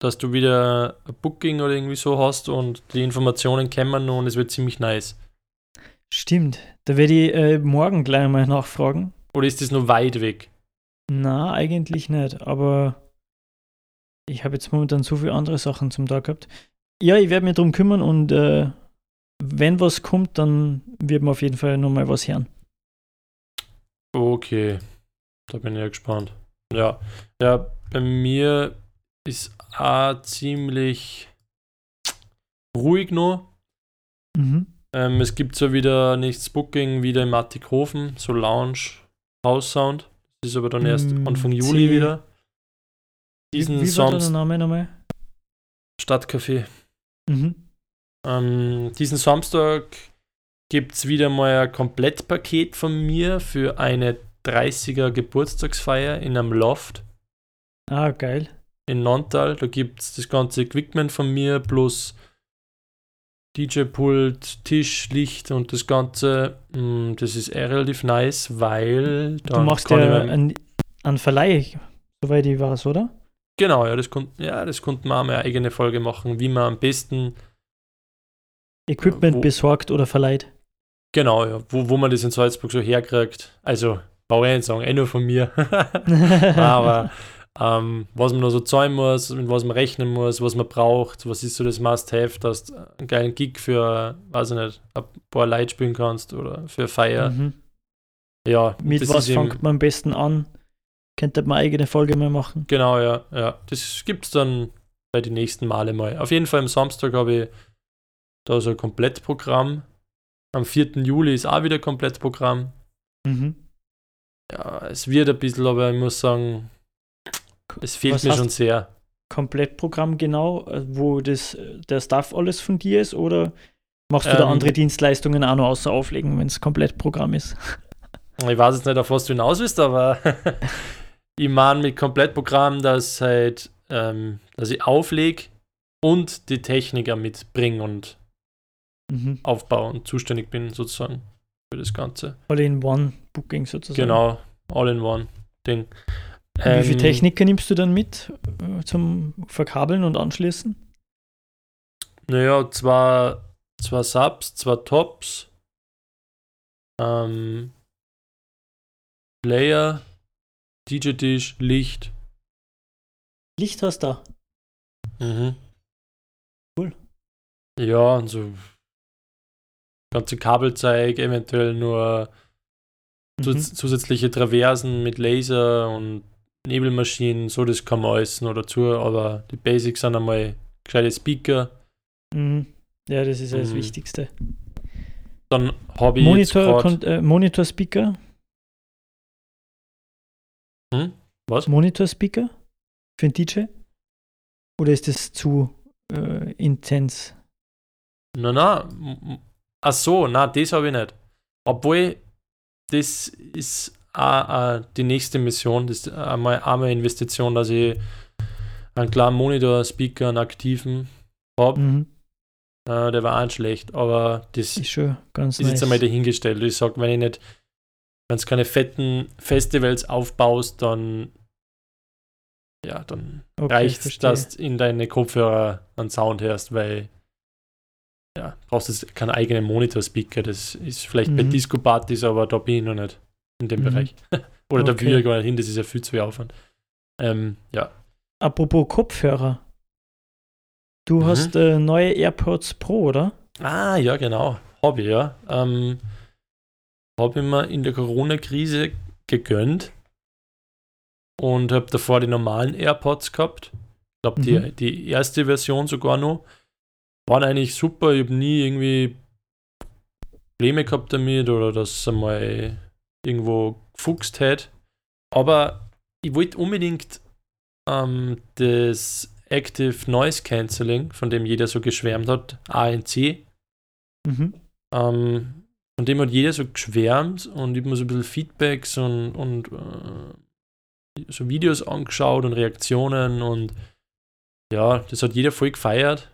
dass du wieder ein Booking oder irgendwie so hast und die Informationen kämen und es wird ziemlich nice. Stimmt, da werde ich äh, morgen gleich mal nachfragen. Oder ist das nur weit weg? Na, eigentlich nicht, aber ich habe jetzt momentan so viele andere Sachen zum Tag gehabt. Ja, ich werde mich drum kümmern und äh, wenn was kommt, dann wird man auf jeden Fall nochmal was hören. Okay, da bin ich ja gespannt. Ja, ja, bei mir ist auch ziemlich ruhig noch. Mhm. Ähm, es gibt so wieder nächstes Booking wieder im Attikhofen, so Lounge, House Sound. Das ist aber dann erst Mm, Anfang Juli sie- wieder. Diesen wie, wie war der Samstag Name nochmal? Stadtcafé. Mhm. Ähm, diesen Samstag gibt es wieder mal ein Komplettpaket von mir für eine 30er Geburtstagsfeier in einem Loft Ah, geil. In Nontal. Da gibt es das ganze Equipment von mir plus DJ-Pult, Tisch, Licht und das Ganze. Mm, Das ist eh relativ nice, weil Du machst ja einen, einen Verleih, soweit ich weiß, oder? Genau, ja, das konnten ja, das konnten wir auch mal eine eigene Folge machen, wie man am besten, Equipment Wo- besorgt oder verleiht. genau, ja, wo, wo man das in Salzburg so herkriegt. Also, nicht sagen, eh nur von mir. Aber ähm, was man da so zahlen muss, mit was man rechnen muss, was man braucht, was ist so das Must-Have, dass du einen geilen Gig für, weiß ich nicht, ein paar Leute spielen kannst oder für Feier. Mhm. Ja, Mit was fängt man am besten an? Könnte man eigene Folge mal machen. Genau, ja, ja. Das gibt's dann bei den nächsten Male mal. Auf jeden Fall am Samstag habe ich da so ein Komplettprogramm. Am 4. Juli ist auch wieder Komplettprogramm. Mhm. Ja, es wird ein bisschen, aber ich muss sagen, es fehlt mir schon sehr. Komplettprogramm genau, äh, wo das, der Stuff alles von dir ist oder machst du da Ähm, andere Dienstleistungen auch noch außer auflegen, wenn es Komplettprogramm ist? Ich weiß jetzt nicht, auf was du hinaus willst, aber ich meine mit Komplettprogramm, dass halt, ähm, dass ich auflege und die Techniker mitbringe und Mhm. aufbaue und zuständig bin sozusagen für das Ganze. All-in-One-Booking sozusagen. Genau, All-in-One-Ding. Wie viel Ähm, Techniker nimmst du dann mit äh, zum Verkabeln und Anschließen? Naja, zwei, zwei Subs, zwei Tops, ähm, Player, DJ-Tisch, Licht. Licht hast du da. Mhm. Cool. Ja, und so ganze Kabelzeug, eventuell nur Mhm. zus zusätzliche Traversen mit Laser und Nebelmaschinen, so das kann man alles noch dazu, aber die Basics sind einmal gescheite Speaker. Mhm. Ja, das ist ja das Mhm. Wichtigste. Dann habe ich Monitor, jetzt grad- äh, Monitor Speaker? Hm? Was? Monitor Speaker für einen DJ? Oder ist das zu äh, intens? Na, na. Ach so, na, das habe ich nicht. Obwohl, das ist äh, die nächste Mission, das ist einmal eine Investition, dass ich einen klaren Monitor-Speaker, einen aktiven habe. Mhm. Äh, der war auch nicht schlecht, aber das Ist ganz ist nice. jetzt einmal dahingestellt. Ich sage, wenn ich nicht, wenn du keine fetten Festivals aufbaust, dann ja, dann Okay, reicht verstehe. dass du in deine Kopfhörer einen Sound hörst, weil ja, brauchst jetzt keinen eigenen Monitor-Speaker. Das ist vielleicht bei Mhm. Disco-Partys, aber da bin ich noch nicht in dem Mhm. Bereich. Oder da Okay. will ich gar nicht hin, das ist ja viel zu viel Aufwand. Ähm, ja. Apropos Kopfhörer. Du Mhm. hast äh, neue AirPods Pro, oder? Ah, ja, genau. Habe ich, ja. Ähm, habe ich mir in der Corona-Krise gegönnt und habe davor die normalen AirPods gehabt. Ich glaube, die, Mhm. die erste Version sogar noch. Waren eigentlich super. Ich habe nie irgendwie Probleme gehabt damit oder dass einmal irgendwo gefuchst hätte. Aber ich wollte unbedingt ähm, das Active Noise Cancelling, von dem jeder so geschwärmt hat, ANC, Mhm. ähm, von dem hat jeder so geschwärmt und ich habe mir so ein bisschen Feedbacks und, und äh, so Videos angeschaut und Reaktionen und ja, das hat jeder voll gefeiert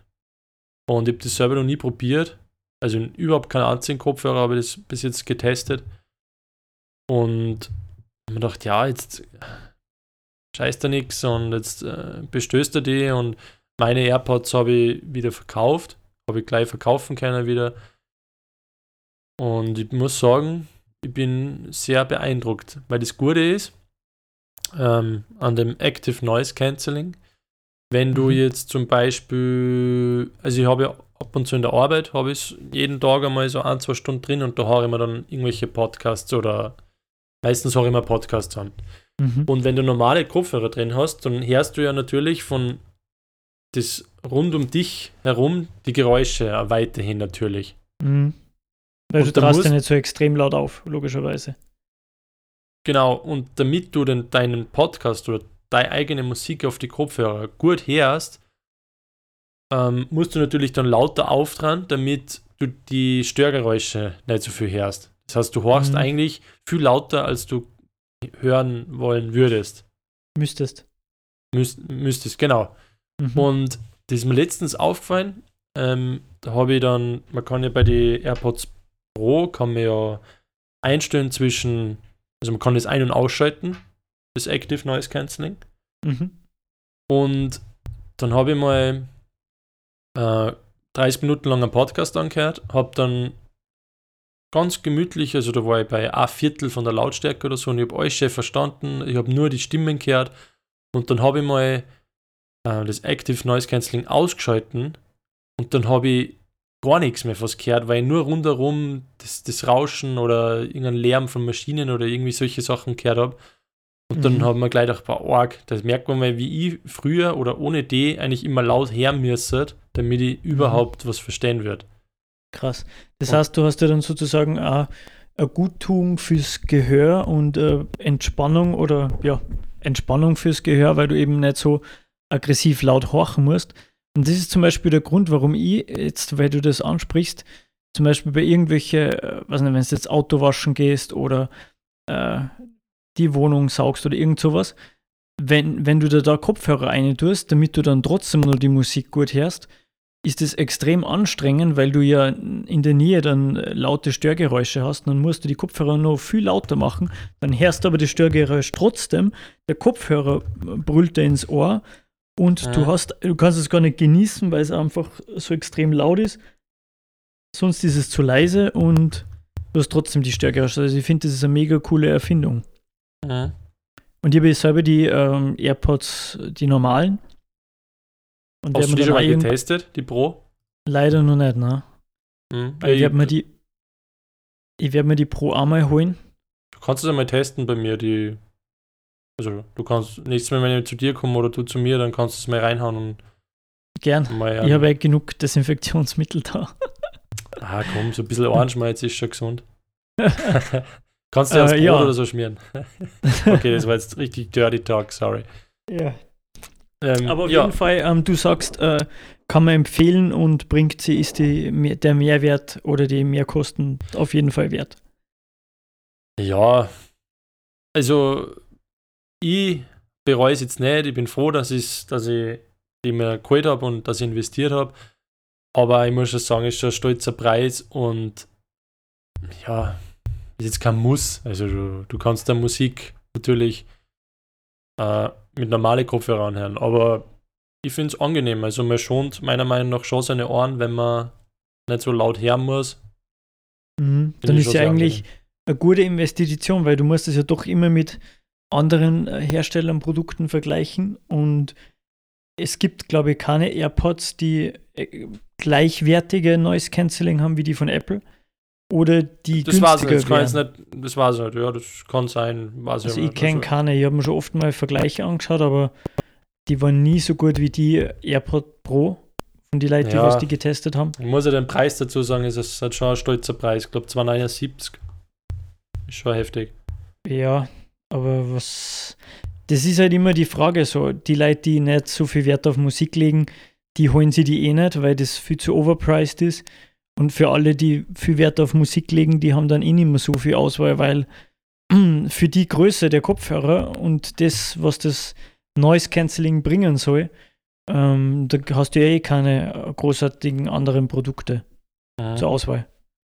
und ich habe das selber noch nie probiert. Also überhaupt keinen einzigen Kopfhörer habe ich das bis jetzt getestet und hab mir gedacht, ja, jetzt scheißt da nichts und jetzt äh, bestößt er die und meine AirPods habe ich wieder verkauft, habe ich gleich verkaufen können wieder. Und ich muss sagen, ich bin sehr beeindruckt, weil das Gute ist, ähm, an dem Active Noise Cancelling, wenn du Mhm. jetzt zum Beispiel, also ich habe ja ab und zu in der Arbeit, habe ich jeden Tag einmal so ein, zwei Stunden drin und da höre ich mir dann irgendwelche Podcasts oder meistens ich mir Podcasts an. Mhm. Und wenn du normale Kopfhörer drin hast, dann hörst du ja natürlich von das rund um dich herum die Geräusche weiterhin natürlich. Mhm. Weil Und du drast ja nicht so extrem laut auf, logischerweise. Genau, und damit du den, deinen Podcast oder deine eigene Musik auf die Kopfhörer gut hörst, ähm, musst du natürlich dann lauter auftragen, damit du die Störgeräusche nicht so viel hörst. Das heißt, du horchst Mhm. eigentlich viel lauter, als du hören wollen würdest. Müsstest. Müsst, müsstest, genau. Mhm. Und das ist mir letztens aufgefallen. Ähm, da habe ich dann, man kann ja bei den AirPods Pro, kann man ja einstellen zwischen, also man kann das ein- und ausschalten, das Active Noise Cancelling. Mhm. Und dann habe ich mal äh, 30 Minuten lang einen Podcast angehört, habe dann ganz gemütlich, also da war ich bei ein Viertel von der Lautstärke oder so und ich habe alles schön verstanden, ich habe nur die Stimmen gehört und dann habe ich mal äh, das Active Noise Cancelling ausgeschalten und dann habe ich gar nichts mehr fast gehört, weil ich nur rundherum das, das Rauschen oder irgendeinen Lärm von Maschinen oder irgendwie solche Sachen gehört habe. Und dann Mhm. haben wir gleich gedacht, boah, arg, das merkt man mal, wie ich früher oder ohne die eigentlich immer laut hören müsste, damit ich überhaupt was verstehen würde. Krass. Das Und- heißt, du hast ja dann sozusagen auch eine Guttung fürs Gehör und äh, Entspannung oder ja, Entspannung fürs Gehör, weil du eben nicht so aggressiv laut horchen musst. Und das ist zum Beispiel der Grund, warum ich jetzt, weil du das ansprichst, zum Beispiel bei irgendwelche, äh, weiß nicht, wenn du jetzt Auto waschen gehst oder äh, die Wohnung saugst oder irgend sowas, wenn, wenn du da, da Kopfhörer rein tust, damit du dann trotzdem nur die Musik gut hörst, ist es extrem anstrengend, weil du ja in der Nähe dann äh, laute Störgeräusche hast. Dann musst du die Kopfhörer noch viel lauter machen. Dann hörst du aber das Störgeräusch trotzdem. Der Kopfhörer äh, brüllt dir ins Ohr und Mhm. du hast, du kannst es gar nicht genießen, weil es einfach so extrem laut ist. Sonst ist es zu leise und du hast trotzdem die Störgeräusche. Also ich finde, das ist eine mega coole Erfindung. Mhm. Und ich habe selber die ähm, AirPods, die normalen. Und Hast du die schon mal getestet, die Pro? Leider noch nicht, ne? Mhm. Aber ich werde mir die. Ich werde mir die Pro einmal holen. Du kannst es einmal testen bei mir, die. Also, du kannst nächstes Mal, wenn ich zu dir komme oder du zu mir, dann kannst du es mal reinhauen und Gern. mal. Ich habe ja genug Desinfektionsmittel da. ah, komm, so ein bisschen Ohrenschmalz ist schon gesund. kannst du Äh, aufs Brot ja. oder so schmieren. okay, das war jetzt richtig Dirty Talk, sorry. ja. Ähm, Aber auf ja, jeden Fall, ähm, du sagst, äh, kann man empfehlen und bringt sie, ist die, der Mehrwert oder die Mehrkosten auf jeden Fall wert. Ja, also ich bereue es jetzt nicht. Ich bin froh, dass, dass ich die mir geholt habe und dass ich investiert habe. Aber ich muss schon sagen, ist schon ein stolzer Preis und ja, ist jetzt kein Muss. Also du, du kannst da Musik natürlich äh, mit normalen Kopfhörern hören, aber ich finde es angenehm. Also man schont meiner Meinung nach schon seine Ohren, wenn man nicht so laut hören muss. Mhm. Dann ist ja eigentlich eine gute Investition, weil du musst es ja doch immer mit anderen äh, Herstellern Produkten vergleichen und es gibt, glaube ich, keine AirPods, die äh, gleichwertige Noise Cancelling haben wie die von Apple oder die Das günstiger nicht, das nicht, das ich nicht, ja, das kann sein, weiß Also ich kenne Also, keine, ich habe mir schon oft mal Vergleiche angeschaut, aber die waren nie so gut wie die AirPod Pro von den Leuten, die Ja. was die getestet haben. Ich muss ja den Preis dazu sagen, es ist halt schon ein stolzer Preis. Ich glaube 2,79. Ist schon heftig. Ja, aber was. Das ist halt immer die Frage so. Die Leute, die nicht so viel Wert auf Musik legen, die holen sie die eh nicht, weil das viel zu overpriced ist. Und für alle, die viel Wert auf Musik legen, die haben dann eh nicht mehr so viel Auswahl, weil für die Größe der Kopfhörer und das, was das Noise Cancelling bringen soll, ähm, da hast du ja eh keine großartigen anderen Produkte zur Auswahl.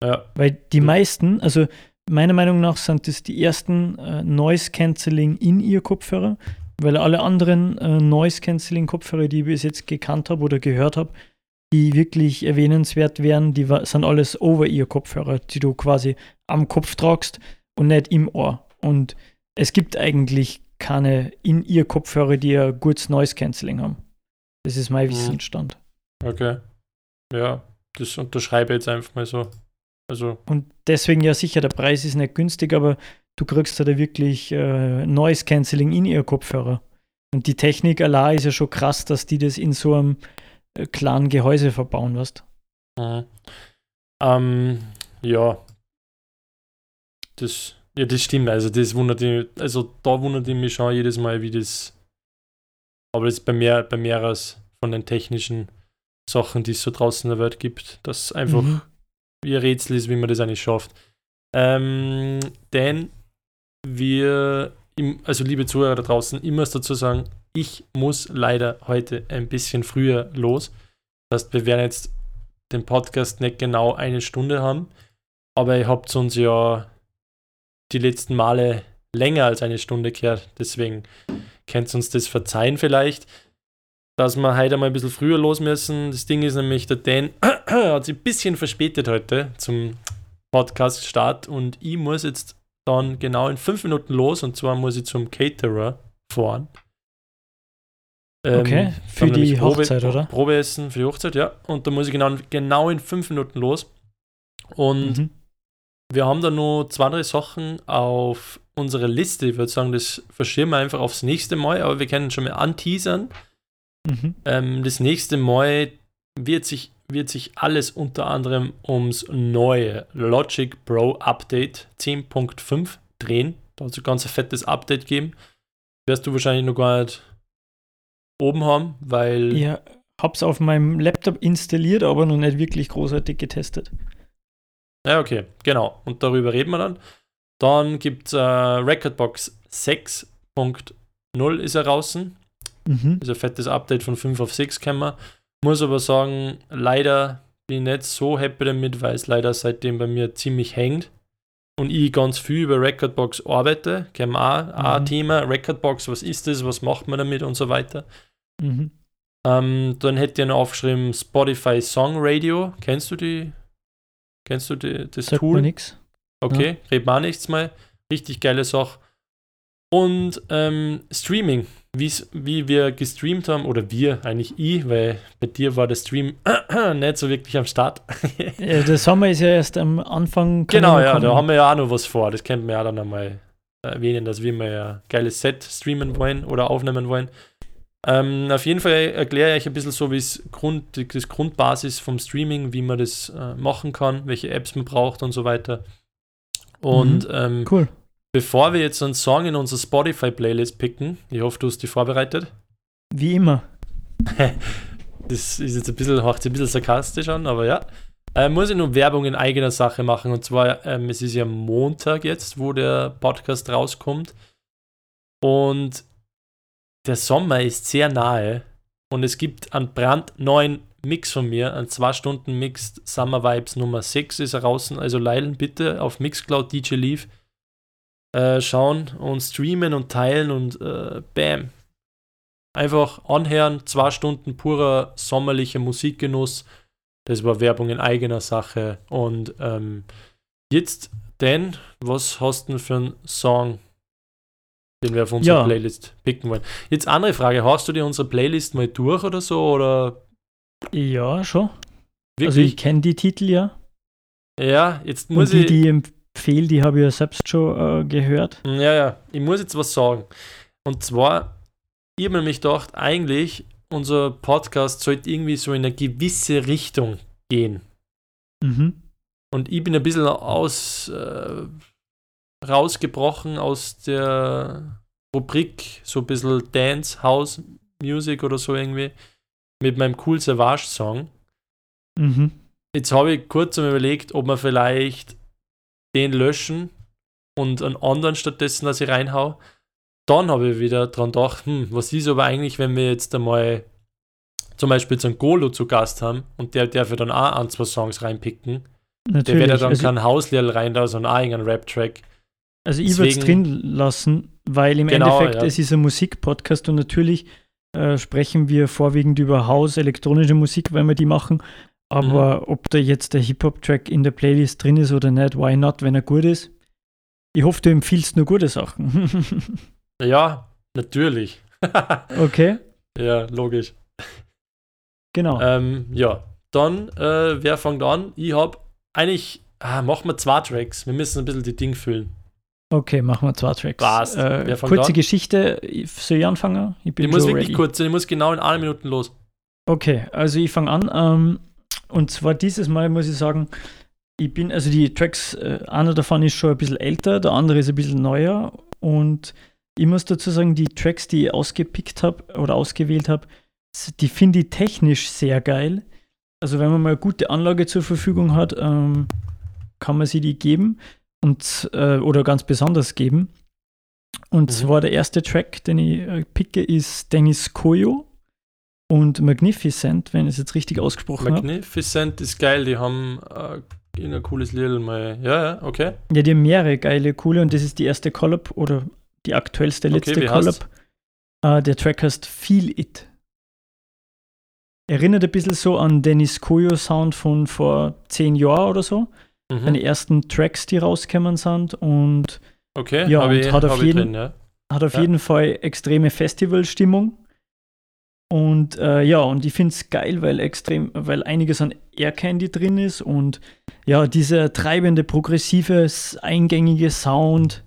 Ja, Weil die meisten, also meiner Meinung nach sind das die ersten äh, Noise Cancelling in ihr Kopfhörer, weil alle anderen äh, Noise Cancelling Kopfhörer, die ich bis jetzt gekannt habe oder gehört habe, die wirklich erwähnenswert wären, die sind alles over ear Kopfhörer, die du quasi am Kopf tragst und nicht im Ohr. Und es gibt eigentlich keine in ihr Kopfhörer, die ein gutes Noise Cancelling haben. Das ist mein Mhm. Wissensstand. okay. Ja, das unterschreibe ich jetzt einfach mal so. Also, Und deswegen ja sicher, der Preis ist nicht günstig, aber du kriegst da wirklich äh, Noise Cancelling in ihr Kopfhörer. Und die Technik allein ist ja schon krass, dass die das in so einem äh, kleinen Gehäuse verbauen, weißt mhm. ähm, ja. Das, ja, das stimmt. Also, das wundert mich, also da wundert ich mich schon jedes Mal, wie das. Aber das ist bei mehr, bei mehreres von den technischen Sachen, die es so draußen in der Welt gibt, dass einfach Mhm. wie ein Rätsel ist, wie man das eigentlich schafft. Ähm, denn wir, im, also liebe Zuhörer da draußen, muss dazu sagen, ich muss leider heute ein bisschen früher los. Das heißt, wir werden jetzt den Podcast nicht genau eine Stunde haben, aber ihr habt uns ja die letzten Male länger als eine Stunde gehört. Deswegen könnt ihr uns das verzeihen vielleicht, dass wir heute mal ein bisschen früher los müssen. Das Ding ist nämlich, der Dan hat sich ein bisschen verspätet heute zum Podcast-Start und ich muss jetzt dann genau in fünf Minuten los und zwar muss ich zum Caterer fahren. Ähm, Okay, für die Hochzeit, oder? Probeessen für die Hochzeit, ja. Und da muss ich genau, genau in fünf Minuten los. Und Mhm. wir haben da noch zwei, drei Sachen auf unserer Liste. Ich würde sagen, das verschieben wir einfach aufs nächste Mal, aber wir können schon mal anteasern. Mhm. Ähm, das nächste Mal wird sich, wird sich alles unter anderem ums neue Logic Pro Update 10.5 drehen. Da hat es ein ganz fettes Update geben. Wirst du wahrscheinlich noch gar nicht oben haben, weil Ich hab's auf meinem Laptop installiert, aber noch nicht wirklich großartig getestet. Ja, okay, genau. Und darüber reden wir dann. Dann gibt es äh, Recordbox 6.0 ist er draußen. Mhm. Ist ein fettes Update von 5 auf 6 kämmer. Muss aber sagen, leider bin ich nicht so happy damit, weil es leider seitdem bei mir ziemlich hängt. Und ich ganz viel über Recordbox arbeite. Kennen wir auch, auch ein Mhm. Thema. Recordbox, was ist das, was macht man damit und so weiter. Mhm. Ähm, dann hätte ich noch aufgeschrieben Spotify Song Radio. Kennst du die? Kennst du die, das Sagt Tool? mir nix. Okay, reden wir auch nichts mal. Richtig geile Sache. Und ähm, Streaming, wie's, wie wir gestreamt haben, oder wir, eigentlich ich, weil bei dir war der Stream nicht so wirklich am Start. Ja, der Sommer ist ja erst am Anfang. genau, ja, kommen. da haben wir ja auch noch was vor. Das könnten wir ja dann einmal erwähnen, dass wir mal ein geiles Set streamen wollen oder aufnehmen wollen. Ähm, auf jeden Fall erkläre ich euch ein bisschen so, wie es Grund, das Grundbasis vom Streaming, wie man das äh, machen kann, welche Apps man braucht und so weiter. Und ähm, Cool. Bevor wir jetzt einen Song in unsere Spotify-Playlist picken, ich hoffe, du hast die vorbereitet. Wie immer. Das ist jetzt ein bisschen, hört sich ein bisschen sarkastisch an, aber ja. Äh, muss ich nur Werbung in eigener Sache machen. Und zwar, ähm, es ist ja Montag jetzt, wo der Podcast rauskommt. Und der Sommer ist sehr nahe. Und es gibt einen brandneuen Mix von mir, ein 2 Stunden Mix Summer Vibes Nummer 6 ist draußen. Also leilen bitte auf Mixcloud DJ Leaf äh, schauen und streamen und teilen und äh, bam. Einfach anhören, zwei Stunden purer sommerlicher Musikgenuss. Das war Werbung in eigener Sache. Und ähm, jetzt, Dan, was hast du denn für einen Song, den wir auf unserer Ja. Playlist picken wollen? Jetzt andere Frage, hast du dir unsere Playlist mal durch oder so? Oder Ja, schon. wirklich? Also ich kenne die Titel ja. ja, jetzt muss Und die, ich. die empfehle, die habe ich ja selbst schon äh, gehört. Ja, ja, ich muss jetzt was sagen. Und zwar, ich habe nämlich gedacht, eigentlich, unser Podcast sollte irgendwie so in eine gewisse Richtung gehen. Mhm. Und ich bin ein bisschen aus, äh, rausgebrochen aus der Rubrik, so ein bisschen Dance, House Music oder so irgendwie, mit meinem Cool Savage Song. Mhm. Jetzt habe ich kurz überlegt, ob wir vielleicht den löschen und einen anderen stattdessen, dass ich reinhau. Dann habe ich wieder dran gedacht, hm, was ist aber eigentlich, wenn wir jetzt einmal zum Beispiel jetzt einen Golo zu Gast haben und der darf ja dann auch ein, zwei Songs reinpicken. Der Natürlich. wird ja dann also, kein Hauslied rein da, sondern auch irgendein Rap-Track. Also ich würde es drin lassen, weil im Genau, Endeffekt ja. es ist ein Musikpodcast und natürlich äh, sprechen wir vorwiegend über Haus, elektronische Musik, wenn wir die machen. Aber Mhm. ob da jetzt der Hip-Hop-Track in der Playlist drin ist oder nicht, why not, wenn er gut ist? Ich hoffe, du empfiehlst nur gute Sachen. Ja, natürlich. okay, ja, logisch. genau. Ähm, ja, dann, äh, wer fängt an? Ich habe eigentlich, ah, machen wir zwei Tracks. Wir müssen ein bisschen die Ding füllen. Okay, machen wir zwei Tracks. Passt. Äh, kurze an? Geschichte, ich- soll ich anfangen? Ich bin Ich muss wirklich ready. kurz ich muss genau in einer Minute los. Okay, also ich fange an. Ähm, und zwar dieses Mal muss ich sagen, ich bin, also die Tracks, äh, einer davon ist schon ein bisschen älter, der andere ist ein bisschen neuer. Und ich muss dazu sagen, die Tracks, die ich ausgepickt habe oder ausgewählt habe, die finde ich technisch sehr geil. Also wenn man mal eine gute Anlage zur Verfügung hat, ähm, kann man sie die geben und äh, oder ganz besonders geben. Und Mhm. zwar der erste Track, den ich äh, picke, ist Dennis Koyo und Magnificent, wenn ich es jetzt richtig ausgesprochen habe. Magnificent ist geil, die haben äh, irgendein cooles Lied mal. Ja, ja, okay. Ja, die haben mehrere geile, coole und das ist die erste Collab oder die aktuellste, Okay, letzte heißt's? Collab. Äh, der Track heißt Feel It. Erinnert ein bisschen so an Dennis Koyo Sound von vor zehn Jahren oder so. Mhm. Seine ersten Tracks, die rausgekommen sind und Okay, Ja, und ich, hat auf jeden- drin, ja. hat auf Ja. jeden Fall extreme Festivalstimmung. Und äh, ja, und ich finde es geil, weil extrem, weil einiges an Air Candy drin ist und ja, dieser treibende, progressive, eingängige Sound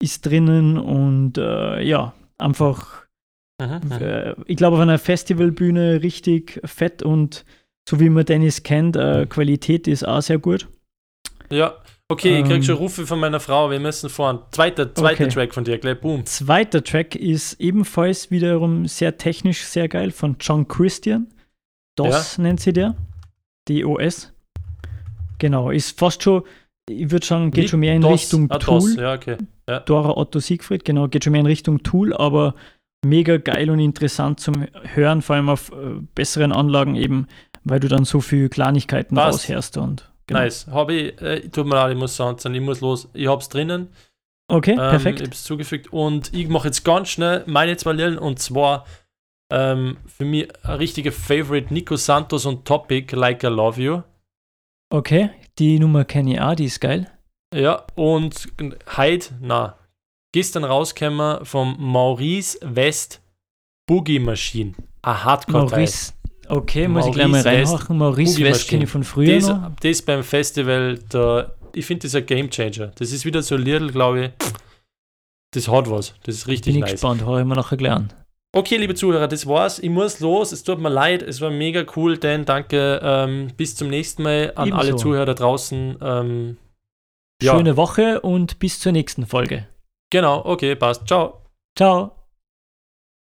ist drinnen und äh, ja, einfach, Mhm, mhm. äh, ich glaube, auf einer Festivalbühne richtig fett und so wie man Dennis kennt, äh, Qualität ist auch sehr gut. Ja, okay, ich krieg Ähm. schon Rufe von meiner Frau, wir müssen fahren. Zweiter, zweiter Okay. Track von dir, gleich boom. Zweiter Track ist ebenfalls wiederum sehr technisch sehr geil von John Christian. DOS nennt sie der. DOS. Genau, ist fast schon, ich würde sagen, geht Wie schon mehr in DOS? Richtung Ah, Tool. DOS, ja, okay. Dora Otto Siegfried, genau, geht schon mehr in Richtung Tool, aber mega geil und interessant zum Hören, vor allem auf äh, besseren Anlagen eben, weil du dann so viele Kleinigkeiten Passt. raushörst und genau. Nice. Ich, äh, tut mir leid, ich muss sagen, ich muss los. Ich hab's drinnen. Okay, Ähm, perfekt. Ich hab's zugefügt und ich mache jetzt ganz schnell meine zwei Lieder und zwar ähm, für mich ein richtiger Favorite Nico Santos und Topic Like I Love You. Okay, die Nummer kenne ich auch, die ist geil. Ja, und heute, na, gestern rausgekommen vom Maurice West Boogie Machine. Ein hardcore teil Maurice, okay, muss ich gleich mal reinhauen. Maurice Boogie West kenne ich von früher Das, noch. das beim Festival, da, ich finde das ein Game Changer. Das ist wieder so ein Lidl, glaube ich. Das hat was. Das ist richtig Bin ich nice. gespannt, habe ich mir nachher gelernt. Okay, liebe Zuhörer, das war's. Ich muss los. Es tut mir leid. Es war mega cool, Dan. Danke. Ähm, bis zum nächsten Mal an Ebenso. alle Zuhörer da draußen. Ähm, ja, Schöne Woche und bis zur nächsten Folge. genau. Okay, passt. Ciao. Ciao.